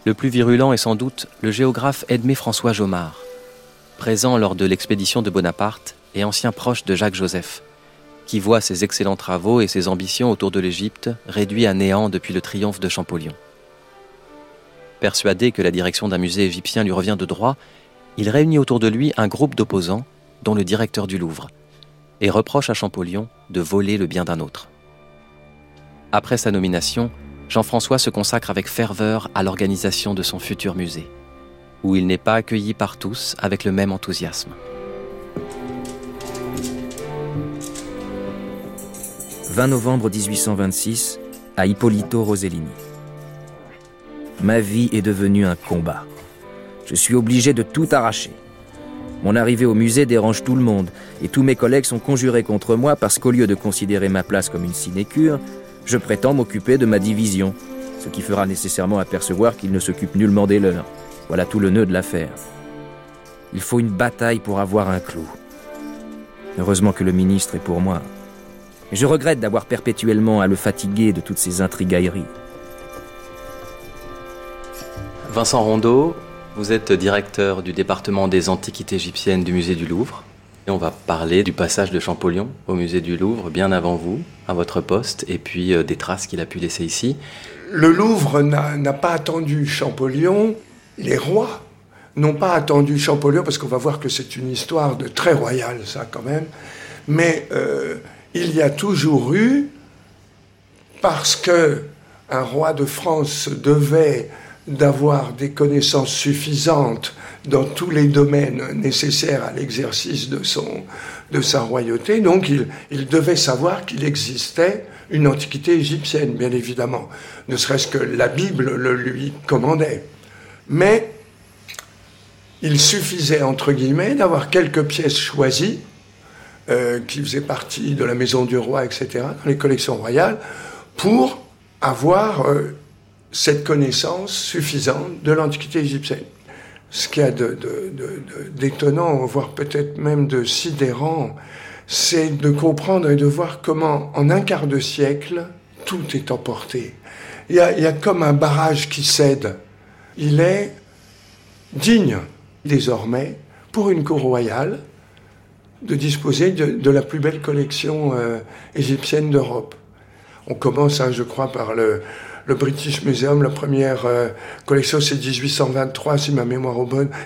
le plus virulent est sans doute le géographe Edmé François Jomard, présent lors de l'expédition de Bonaparte et ancien proche de Jacques Joseph, qui voit ses excellents travaux et ses ambitions autour de l'Égypte réduits à néant depuis le triomphe de Champollion. Persuadé que la direction d'un musée égyptien lui revient de droit, il réunit autour de lui un groupe d'opposants, dont le directeur du Louvre, et reproche à Champollion de voler le bien d'un autre. Après sa nomination, Jean-François se consacre avec ferveur à l'organisation de son futur musée, où il n'est pas accueilli par tous avec le même enthousiasme. 20 novembre 1826, à Ippolito Rosellini. Ma vie est devenue un combat. Je suis obligé de tout arracher. Mon arrivée au musée dérange tout le monde, et tous mes collègues sont conjurés contre moi parce qu'au lieu de considérer ma place comme une sinécure, je prétends m'occuper de ma division, ce qui fera nécessairement apercevoir qu'ils ne s'occupent nullement des leurs. Voilà tout le nœud de l'affaire. Il faut une bataille pour avoir un clou. Heureusement que le ministre est pour moi. Je regrette d'avoir perpétuellement à le fatiguer de toutes ces intrigailleries. Vincent Rondeau, vous êtes directeur du département des antiquités égyptiennes du musée du Louvre. On va parler du passage de Champollion au musée du Louvre bien avant vous, à votre poste, et puis euh, des traces qu'il a pu laisser ici. Le Louvre n'a pas attendu Champollion, les rois n'ont pas attendu Champollion, parce qu'on va voir que c'est une histoire de très royale, ça quand même. Mais euh, il y a toujours eu, parce que un roi de France devait d'avoir des connaissances suffisantes dans tous les domaines nécessaires à l'exercice de, son, sa royauté. Donc il, il devait savoir qu'il existait une antiquité égyptienne, bien évidemment, ne serait-ce que la Bible le lui commandait. Mais il suffisait, entre guillemets, d'avoir quelques pièces choisies euh, qui faisaient partie de la maison du roi, etc., dans les collections royales, pour avoir euh, cette connaissance suffisante de l'Antiquité égyptienne. Ce qu'il y a d'étonnant, voire peut-être même de sidérant, c'est de comprendre et de voir comment, en un quart de siècle, tout est emporté. Il y a, comme un barrage qui cède. Il est digne, désormais, pour une cour royale, de disposer de, la plus belle collection euh, égyptienne d'Europe. On commence, hein, je crois, par le, British Museum. La première euh, collection, c'est 1823, si ma mémoire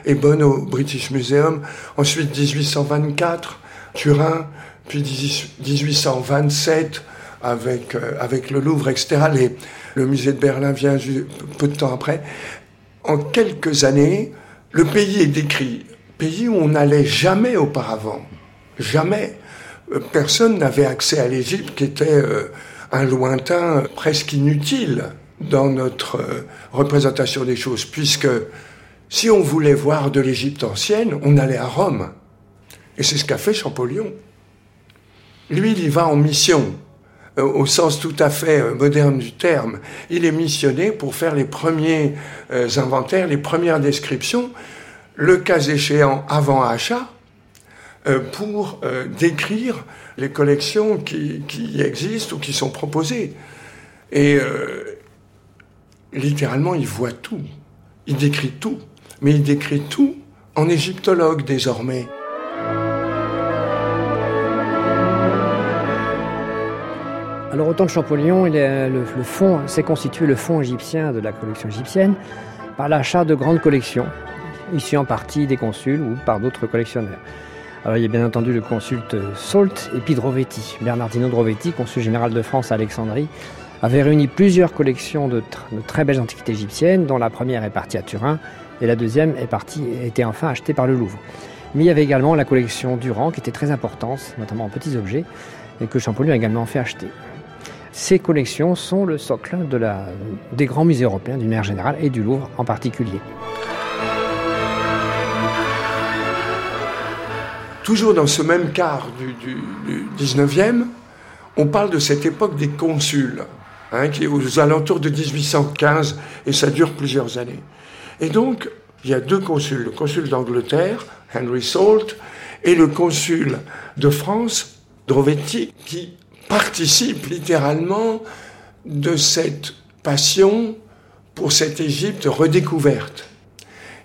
est bonne, au British Museum. Ensuite, 1824, Turin. Puis 1827, avec, euh, avec le Louvre, etc. le musée de Berlin vient peu de temps après. En quelques années, le pays est décrit. Pays où on n'allait jamais auparavant. Jamais. Euh, personne n'avait accès à l'Égypte, qui était euh, un lointain presque inutile dans notre euh, représentation des choses, puisque si on voulait voir de l'Égypte ancienne, on allait à Rome. Et c'est ce qu'a fait Champollion. Lui, il y va en mission, au sens tout à fait moderne du terme. Il est missionné pour faire les premiers inventaires, les premières descriptions, le cas échéant avant achat, euh, pour euh, décrire les collections qui, qui existent ou qui sont proposées. Et euh, littéralement, il voit tout. Il décrit tout. Mais il décrit tout en égyptologue désormais. Alors au temps de Champollion, il le, s'est constitué le fonds égyptien de la collection égyptienne par l'achat de grandes collections, issues en partie des consuls ou par d'autres collectionneurs. Alors, il y a bien entendu le consulte Salt et puis Drovetti. Bernardino Drovetti, consul général de France à Alexandrie, avait réuni plusieurs collections de, très belles antiquités égyptiennes, dont la première est partie à Turin et la deuxième est partie, était enfin achetée par le Louvre. Mais il y avait également la collection Durand qui était très importante, notamment en petits objets, et que Champollion a également fait acheter. Ces collections sont le socle des grands musées européens d'une manière générale et du Louvre en particulier. Toujours dans ce même quart du, du, 19e, on parle de cette époque des consuls, hein, qui est aux alentours de 1815, et ça dure plusieurs années. Et donc, il y a deux consuls, le consul d'Angleterre, Henry Salt, et le consul de France, Drovetti, qui participent littéralement de cette passion pour cette Égypte redécouverte.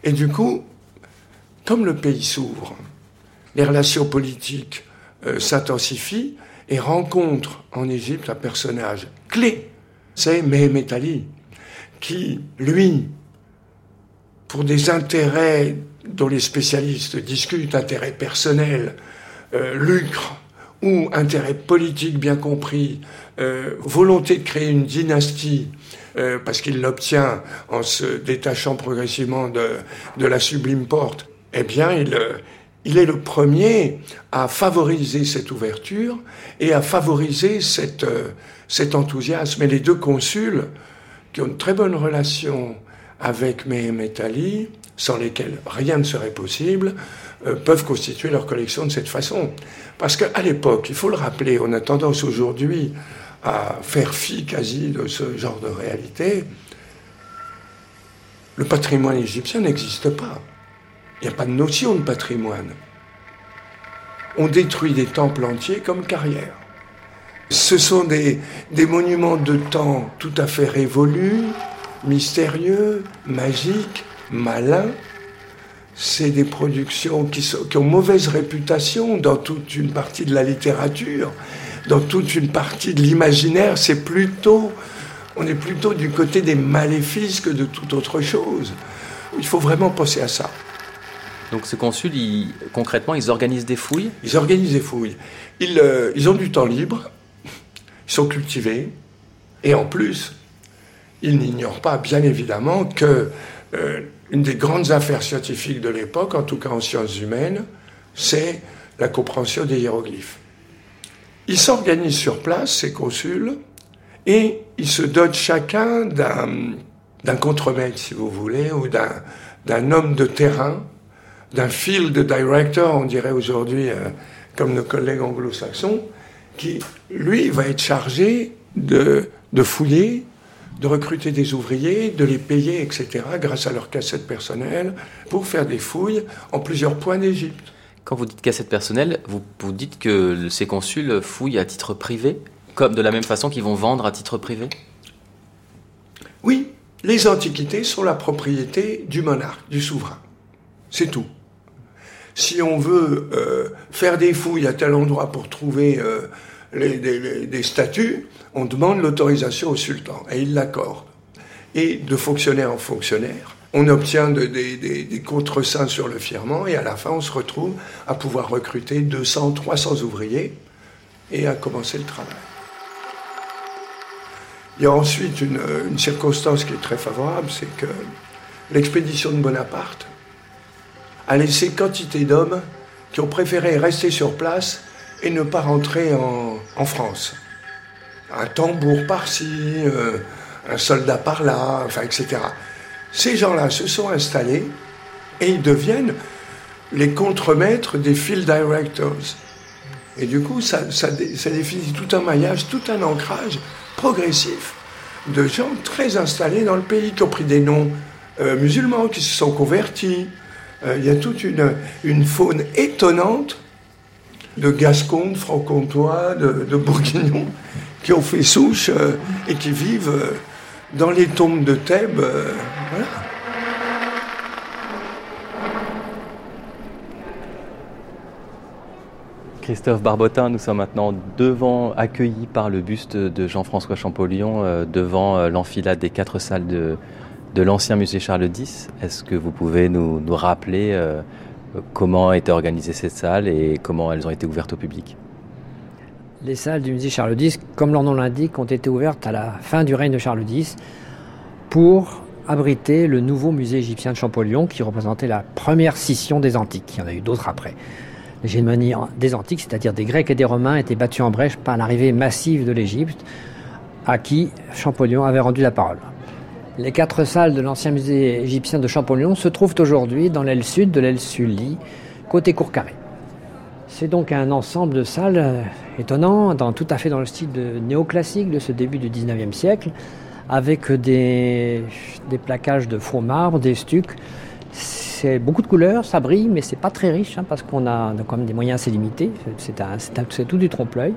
Et du coup, comme le pays s'ouvre, les relations politiques euh, s'intensifient et rencontrent en Égypte un personnage clé, c'est Mehemet Ali, qui, lui, pour des intérêts dont les spécialistes discutent, intérêts personnels, euh, lucre ou intérêt politique bien compris, euh, volonté de créer une dynastie, parce qu'il l'obtient en se détachant progressivement de la sublime porte, eh bien, il, il est le premier à favoriser cette ouverture et à favoriser euh, cet enthousiasme. Et les deux consuls, qui ont une très bonne relation avec Mehemet Ali, sans lesquels rien ne serait possible, euh, peuvent constituer leur collection de cette façon. Parce qu'à l'époque, il faut le rappeler, on a tendance aujourd'hui à faire fi quasi de ce genre de réalité. Le patrimoine égyptien n'existe pas. Il n'y a pas de notion de patrimoine. On détruit des temples entiers comme carrière. Ce sont des, des monuments de temps tout à fait révolus, mystérieux, magiques, malins. C'est des productions qui, ont mauvaise réputation dans toute une partie de la littérature, dans toute une partie de l'imaginaire. C'est plutôt, on est plutôt du côté des maléfices que de toute autre chose. Il faut vraiment penser à ça. Donc ces consuls, concrètement, ils organisent des fouilles Ils organisent des fouilles. Ils, euh, ils, ont du temps libre, ils sont cultivés, et en plus, ils n'ignorent pas, bien évidemment, que euh, des grandes affaires scientifiques de l'époque, en tout cas en sciences humaines, c'est la compréhension des hiéroglyphes. Ils s'organisent sur place, ces consuls, et ils se dotent chacun d'un contremaître, si vous voulez, ou d'un homme de terrain d'un field director, on dirait aujourd'hui, euh, comme nos collègues anglo-saxons, qui, lui, va être chargé de, de fouiller, de recruter des ouvriers, de les payer, etc., grâce à leur cassette personnelle, pour faire des fouilles en plusieurs points d'Égypte. Quand vous dites cassette personnelle, vous, vous dites que ces consuls fouillent à titre privé, comme de la même façon qu'ils vont vendre à titre privé? Oui, les antiquités sont la propriété du monarque, du souverain. C'est tout si on veut euh, faire des fouilles à tel endroit pour trouver euh, des, statues, on demande l'autorisation au sultan et il l'accorde. Et de fonctionnaire en fonctionnaire, on obtient des, des contre-saints sur le firmament et à la fin on se retrouve à pouvoir recruter 200, 300 ouvriers et à commencer le travail. Il y a ensuite une circonstance qui est très favorable, c'est que l'expédition de Bonaparte a laissé quantité d'hommes qui ont préféré rester sur place et ne pas rentrer en, France. Un tambour par-ci, euh, un soldat par-là, etc. Ces gens-là se sont installés et ils deviennent les contremaîtres des field directors. Et du coup, ça, ça, définit tout un maillage, tout un ancrage progressif de gens très installés dans le pays, qui ont pris des noms euh, musulmans, qui se sont convertis, euh, il y a toute une, faune étonnante de Gascons, de Franc-Comtois, de, Bourguignons, qui ont fait souche euh, et qui vivent euh, dans les tombes de Thèbes. Christophe Barbotin, nous sommes maintenant devant, accueillis par le buste de Jean-François Champollion, devant l'enfilade des quatre salles de, de l'ancien musée Charles X. Est-ce que vous pouvez nous, rappeler euh, comment a été organisée cette salle et comment elles ont été ouvertes au public? Les salles du musée Charles X, comme leur nom l'indique, ont été ouvertes à la fin du règne de Charles X pour abriter le nouveau musée égyptien de Champollion qui représentait la première scission des Antiques. Il y en a eu d'autres après. L'hégémonie des Antiques, c'est-à-dire des Grecs et des Romains, était battue en brèche par l'arrivée massive de l'Égypte, à qui Champollion avait rendu la parole. Les quatre salles de l'ancien musée égyptien de Champollion se trouvent aujourd'hui dans l'aile sud de l'aile Sully, côté cour carré. C'est donc un ensemble de salles euh, étonnant, tout à fait dans le style néoclassique de ce début du 19e siècle, avec des, des plaquages de faux marbre, des stucs. C'est beaucoup de couleurs, ça brille, mais c'est pas très riche, hein, parce qu'on a, quand même des moyens assez limités. C'est tout du trompe-l'œil.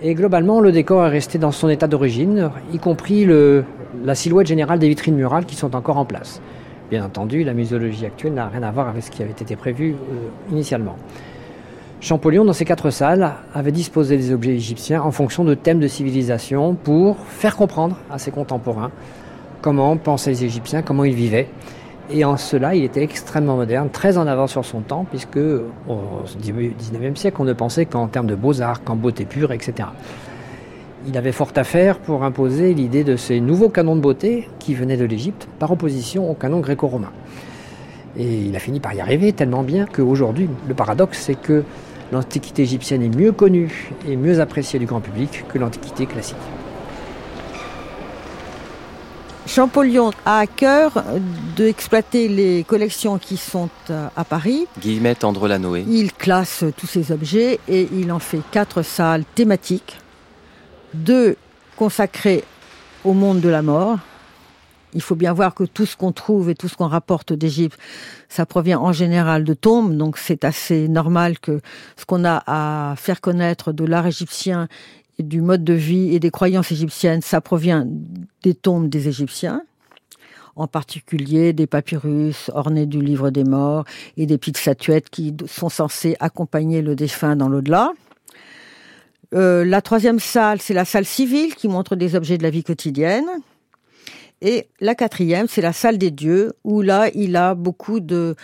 Et globalement, le décor est resté dans son état d'origine, y compris le, la silhouette générale des vitrines murales qui sont encore en place. Bien entendu, la muséologie actuelle n'a rien à voir avec ce qui avait été prévu euh, initialement. Champollion, dans ses quatre salles, avait disposé des objets égyptiens en fonction de thèmes de civilisation pour faire comprendre à ses contemporains comment pensaient les Égyptiens, comment ils vivaient. Et en cela, il était extrêmement moderne, très en avance sur son temps, puisque au XIXe siècle, on ne pensait qu'en termes de beaux-arts, qu'en beauté pure, etc. Il avait fort à faire pour imposer l'idée de ces nouveaux canons de beauté qui venaient de l'Égypte, par opposition aux canons gréco-romains. Et il a fini par y arriver tellement bien qu'aujourd'hui, le paradoxe, c'est que l'Antiquité égyptienne est mieux connue et mieux appréciée du grand public que l'Antiquité classique. Champollion a à cœur d'exploiter les collections qui sont euh, à Paris. Guillemette Andrelanoé. Il classe tous ces objets et il en fait quatre salles thématiques, deux consacrées au monde de la mort, il faut bien voir que tout ce qu'on trouve et tout ce qu'on rapporte d'Égypte, ça provient en général de tombes, donc c'est assez normal que ce qu'on a à faire connaître de l'art égyptien et du mode de vie et des croyances égyptiennes, ça provient des tombes des Égyptiens, en particulier des papyrus ornés du livre des morts et des petites statuettes qui sont censées accompagner le défunt dans l'au-delà. Euh, la troisième salle, c'est la salle civile qui montre des objets de la vie quotidienne. Et la quatrième, c'est la salle des dieux, où là, il a beaucoup de,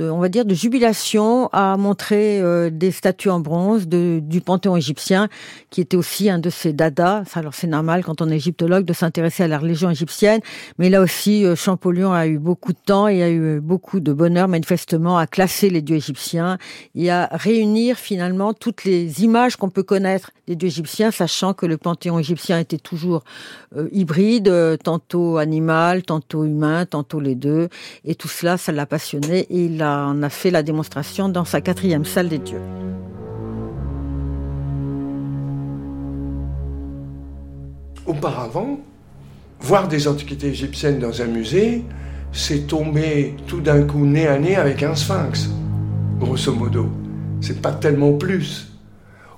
on va dire, de jubilation à montrer euh, des statues en bronze du panthéon égyptien, qui était aussi un de ses dadas. Alors c'est normal quand on est égyptologue de s'intéresser à la religion égyptienne, mais là aussi euh, Champollion a eu beaucoup de temps et a eu beaucoup de bonheur manifestement à classer les dieux égyptiens et à réunir finalement toutes les images qu'on peut connaître des dieux égyptiens, sachant que le panthéon égyptien était toujours euh, hybride, tantôt animal, tantôt humain, tantôt les deux, et tout cela, ça l'a passionné et il en a fait la démonstration dans sa quatrième salle des dieux. Auparavant, voir des antiquités égyptiennes dans un musée, c'est tomber tout d'un coup nez à nez avec un sphinx, grosso modo. C'est pas tellement plus.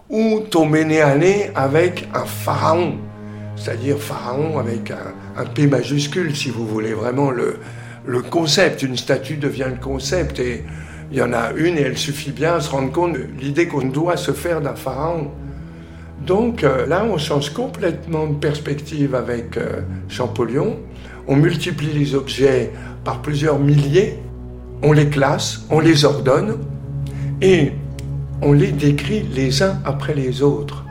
Ou tomber nez à nez avec un pharaon, c'est-à-dire pharaon avec un, un P majuscule, si vous voulez vraiment le, le concept. Une statue devient le concept et il y en a une et elle suffit bien à se rendre compte de l'idée qu'on doit se faire d'un pharaon. Donc euh, là, on change complètement de perspective avec euh, Champollion. On multiplie les objets par plusieurs milliers, on les classe, on les ordonne et on les décrit les uns après les autres.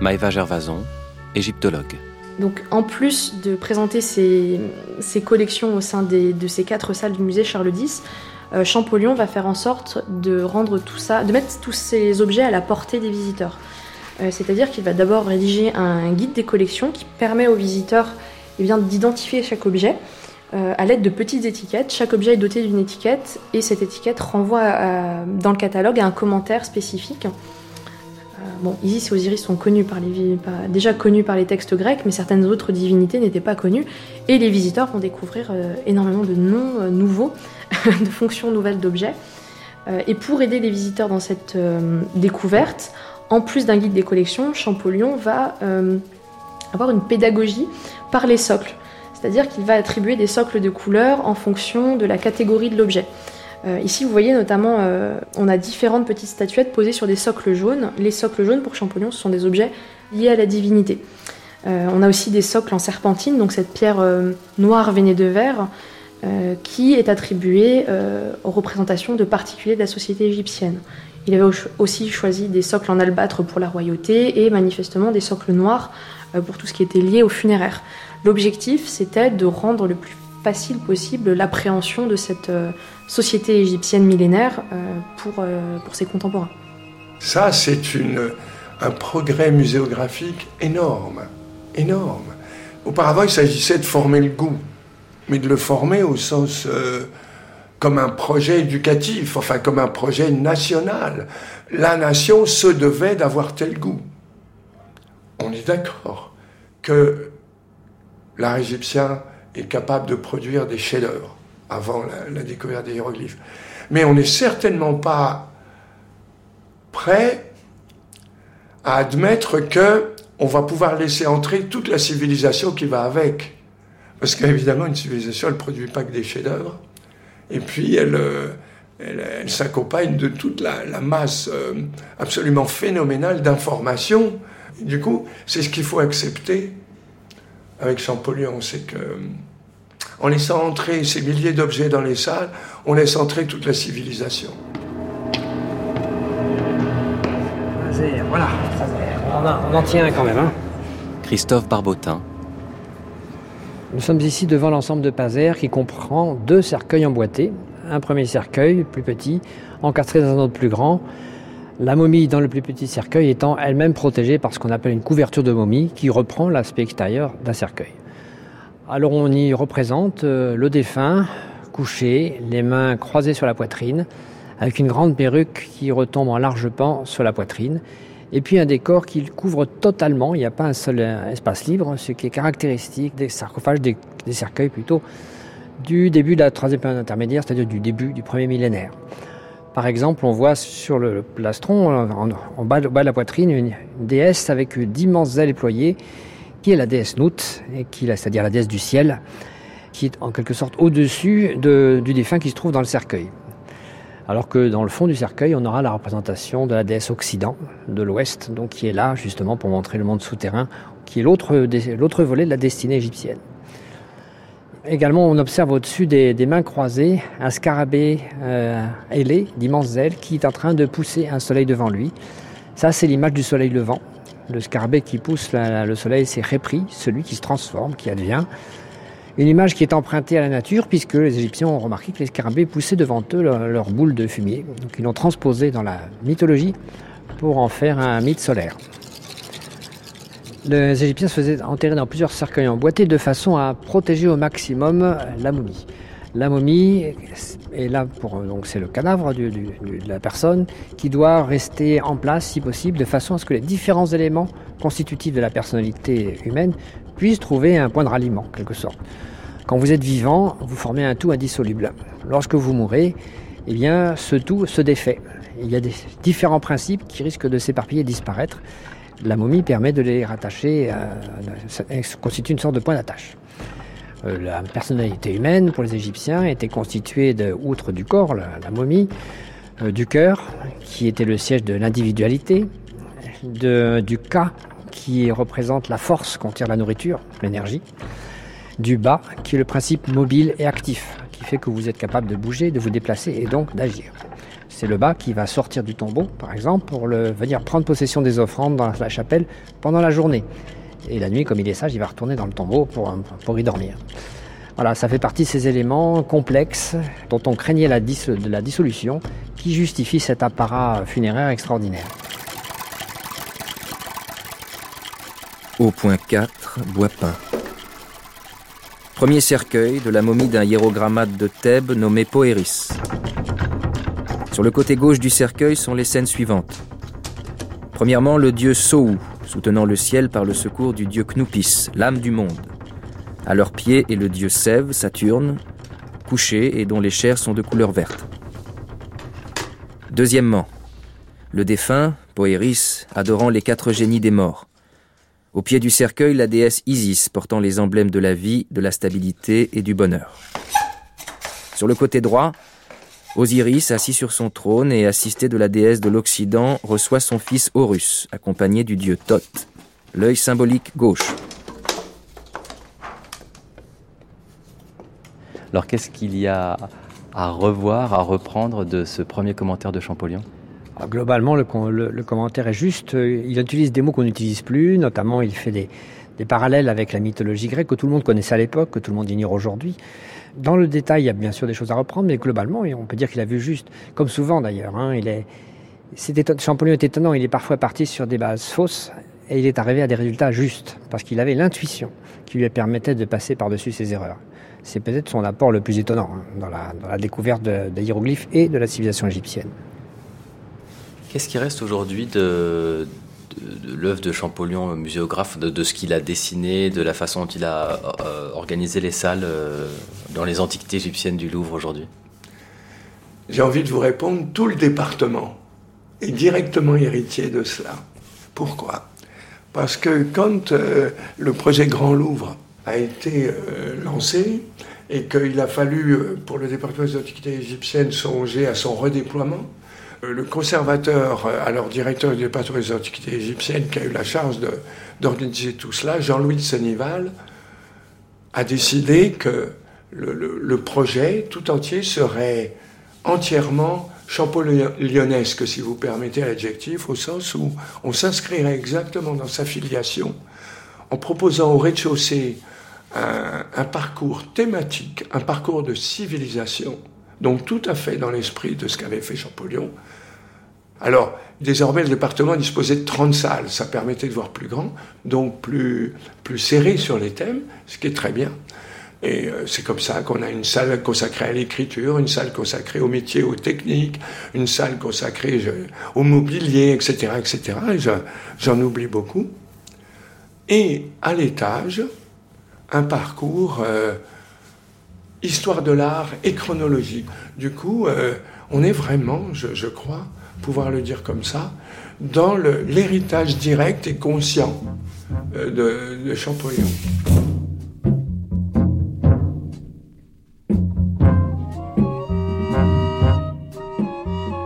Maëva Gervason, égyptologue. Donc en plus de présenter ses, collections au sein de ces quatre salles du musée Charles X, euh, Champollion va faire en sorte de mettre tous ces objets à la portée des visiteurs. Euh, c'est-à-dire qu'il va d'abord rédiger un guide des collections qui permet aux visiteurs eh d'identifier chaque objet euh, à l'aide de petites étiquettes. Chaque objet est doté d'une étiquette et cette étiquette renvoie dans le catalogue à un commentaire spécifique. Bon, Isis et Osiris sont déjà connus par les textes grecs, mais certaines autres divinités n'étaient pas connues, et les visiteurs vont découvrir euh, énormément de noms euh, nouveaux, de fonctions nouvelles d'objets. Euh, et pour aider les visiteurs dans cette découverte, en plus d'un guide des collections, Champollion va avoir une pédagogie par les socles, c'est-à-dire qu'il va attribuer des socles de couleurs en fonction de la catégorie de l'objet. Euh, ici, vous voyez notamment, euh, on a différentes petites statuettes posées sur des socles jaunes. Les socles jaunes, pour Champollion, ce sont des objets liés à la divinité. Euh, on a aussi des socles en serpentine, donc cette pierre noire veinée de verre, qui est attribuée aux représentations de particuliers de la société égyptienne. Il avait aussi choisi des socles en albâtre pour la royauté et manifestement des socles noirs pour tout ce qui était lié aux funéraires. L'objectif, c'était de rendre le plus facile possible l'appréhension de cette société égyptienne millénaire euh, pour, euh, pour ses contemporains. Ça, c'est un progrès muséographique énorme, énorme. Auparavant, il s'agissait de former le goût, mais de le former au sens euh, comme un projet éducatif, enfin comme un projet national. La nation se devait d'avoir tel goût. On est d'accord que l'art égyptien est capable de produire des chefs-d'œuvre avant la, découverte des hiéroglyphes. Mais on n'est certainement pas prêt à admettre que on va pouvoir laisser entrer toute la civilisation qui va avec. Parce qu'évidemment, une civilisation, elle ne produit pas que des chefs-d'œuvre. Et puis, elle, euh, elle, s'accompagne de toute la, masse euh, absolument phénoménale d'informations. Du coup, c'est ce qu'il faut accepter avec Champollion, c'est que en laissant entrer ces milliers d'objets dans les salles, on laisse entrer toute la civilisation. Voilà, on, en tient quand même. Hein. Christophe Barbotin. Nous sommes ici devant l'ensemble de Pazer qui comprend deux cercueils emboîtés. Un premier cercueil, plus petit, encastré dans un autre plus grand. La momie dans le plus petit cercueil étant elle-même protégée par ce qu'on appelle une couverture de momie qui reprend l'aspect extérieur d'un cercueil. Alors on y représente euh, le défunt couché, les mains croisées sur la poitrine, avec une grande perruque qui retombe en large pan sur la poitrine, et puis un décor qui couvre totalement, il n'y a pas un seul euh, espace libre, ce qui est caractéristique des sarcophages, des, cercueils plutôt, du début de la troisième période intermédiaire, c'est-à-dire du début du premier millénaire. Par exemple, on voit sur le plastron, en, bas, de la poitrine, une déesse avec d'immenses ailes déployées qui est la déesse Nout, c'est-à-dire la déesse du ciel, qui est en quelque sorte au-dessus du défunt qui se trouve dans le cercueil. Alors que dans le fond du cercueil, on aura la représentation de la déesse Occident, de l'Ouest, donc qui est là justement pour montrer le monde souterrain, qui est l'autre volet de la destinée égyptienne. Également, on observe au-dessus des, mains croisées un scarabée euh, ailé, d'immenses ailes, qui est en train de pousser un soleil devant lui. Ça, c'est l'image du soleil levant. Le scarabée qui pousse le soleil, c'est Répri, celui qui se transforme, qui advient. Une image qui est empruntée à la nature, puisque les Égyptiens ont remarqué que les scarabées poussaient devant eux leur, leur boule de fumier. Donc ils l'ont transposé dans la mythologie pour en faire un mythe solaire. Les Égyptiens se faisaient enterrer dans plusieurs cercueils emboîtés de façon à protéger au maximum la momie. La momie est là pour donc c'est le cadavre de la personne qui doit rester en place si possible de façon à ce que les différents éléments constitutifs de la personnalité humaine puissent trouver un point de ralliement, en quelque sorte. Quand vous êtes vivant, vous formez un tout indissoluble. Lorsque vous mourrez, eh bien, ce tout se défait. Il y a des différents principes qui risquent de s'éparpiller et disparaître. La momie permet de les rattacher, constitue une sorte de point d'attache. Euh, la personnalité humaine pour les Égyptiens était constituée de, outre du corps, la, momie, euh, du cœur, qui était le siège de l'individualité, du cas, qui représente la force qu'on tire de la nourriture, l'énergie, du bas, qui est le principe mobile et actif, qui fait que vous êtes capable de bouger, de vous déplacer et donc d'agir. C'est le bas qui va sortir du tombeau, par exemple, pour venir prendre possession des offrandes dans la chapelle pendant la journée. Et la nuit, comme il est sage, il va retourner dans le tombeau pour, pour y dormir. Voilà, ça fait partie de ces éléments complexes dont on craignait la, dissolution qui justifie cet apparat funéraire extraordinaire. Au point 4, bois peint. Premier cercueil de la momie d'un hiérogrammate de Thèbes nommé Poéris. Sur le côté gauche du cercueil sont les scènes suivantes. Premièrement, le dieu Soou, soutenant le ciel par le secours du dieu Knoupis, l'âme du monde. À leurs pieds est le dieu Sève, Saturne, couché et dont les chairs sont de couleur verte. Deuxièmement, le défunt, Poéris, adorant les quatre génies des morts. Au pied du cercueil, la déesse Isis, portant les emblèmes de la vie, de la stabilité et du bonheur. Sur le côté droit, Osiris, assis sur son trône et assisté de la déesse de l'Occident, reçoit son fils Horus, accompagné du dieu Thoth, l'œil symbolique gauche. Alors qu'est-ce qu'il y a à revoir, à reprendre de ce premier commentaire de Champollion? Ah, Globalement, le, commentaire est juste. Il utilise des mots qu'on n'utilise plus, notamment il fait des, parallèles avec la mythologie grecque que tout le monde connaissait à l'époque, que tout le monde ignore aujourd'hui. Dans le détail, il y a bien sûr des choses à reprendre, mais globalement, on peut dire qu'il a vu juste, comme souvent d'ailleurs. Hein, est, Champollion est étonnant, il est parfois parti sur des bases fausses et il est arrivé à des résultats justes parce qu'il avait l'intuition qui lui permettait de passer par-dessus ses erreurs c'est peut-être son apport le plus étonnant hein, dans, la, découverte des hiéroglyphes et de la civilisation égyptienne. Qu'est-ce qui reste aujourd'hui de, l'œuvre de Champollion, muséographe, de, ce qu'il a dessiné, de la façon dont il a euh, organisé les salles euh, dans les antiquités égyptiennes du Louvre aujourd'hui J'ai envie de vous répondre, tout le département est directement héritier de cela. Pourquoi? Parce que quand euh, le projet Grand Louvre a été euh, lancé et qu'il a fallu, euh, pour le département des antiquités égyptiennes, songer à son redéploiement. Euh, le conservateur, alors directeur du département des antiquités égyptiennes, qui a eu la charge d'organiser tout cela, Jean-Louis de Sénival, a décidé que le, projet tout entier serait entièrement champollionnесque, si vous permettez l'adjectif, au sens où on s'inscrirait exactement dans sa filiation en proposant au rez-de-chaussée un, parcours thématique, un parcours de civilisation, donc tout à fait dans l'esprit de ce qu'avait fait Champollion. Alors, désormais, le département disposait de 30 salles, ça permettait de voir plus grand, donc plus, serré sur les thèmes, ce qui est très bien. Et euh, c'est comme ça qu'on a une salle consacrée à l'écriture, une salle consacrée au métier, aux techniques, une salle consacrée au mobilier, etc., etc. J'en oublie beaucoup. Et à l'étage, un parcours euh, histoire de l'art et chronologique. Du coup, euh, on est vraiment, je, crois, pouvoir le dire comme ça, dans l'héritage direct et conscient euh, de, de Champollion.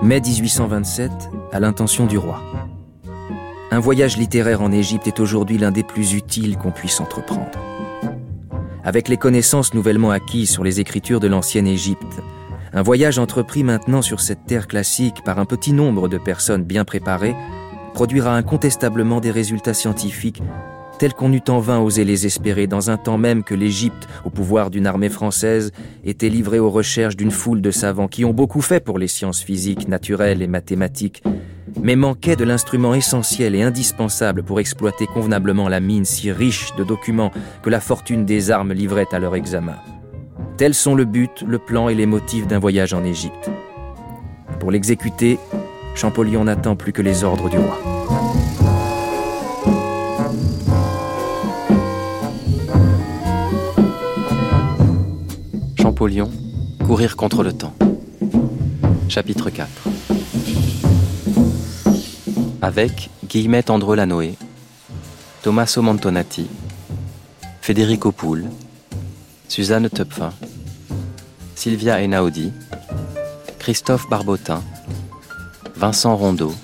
Mai 1827, à l'intention du roi. Un voyage littéraire en Égypte est aujourd'hui l'un des plus utiles qu'on puisse entreprendre. Avec les connaissances nouvellement acquises sur les écritures de l'ancienne Égypte, un voyage entrepris maintenant sur cette terre classique par un petit nombre de personnes bien préparées produira incontestablement des résultats scientifiques tels qu'on eût en vain osé les espérer dans un temps même que l'Égypte, au pouvoir d'une armée française, était livrée aux recherches d'une foule de savants qui ont beaucoup fait pour les sciences physiques, naturelles et mathématiques, mais manquaient de l'instrument essentiel et indispensable pour exploiter convenablement la mine si riche de documents que la fortune des armes livrait à leur examen. Tels sont le but, le plan et les motifs d'un voyage en Égypte. Pour l'exécuter, Champollion n'attend plus que les ordres du roi. Champollion, courir contre le temps. Chapitre 4 avec Guillemette Andro Lanoé, Tommaso Montonati, Federico Poul, Suzanne Töpfin, Sylvia Enaudi, Christophe Barbotin, Vincent Rondeau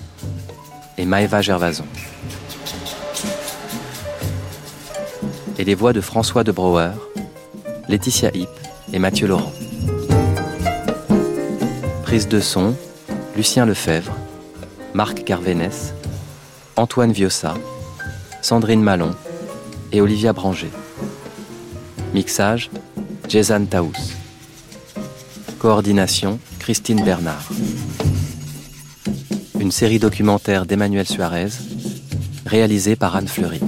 et Maëva Gervason. Et les voix de François de Brouwer, Laetitia Hipp et Mathieu Laurent. Prise de son, Lucien Lefebvre, Marc Carvénès, Antoine Viossa, Sandrine Malon et Olivia Branger. Mixage, Jason Taous. Coordination, Christine Bernard. Une série documentaire d'Emmanuel Suarez, réalisée par Anne Fleury.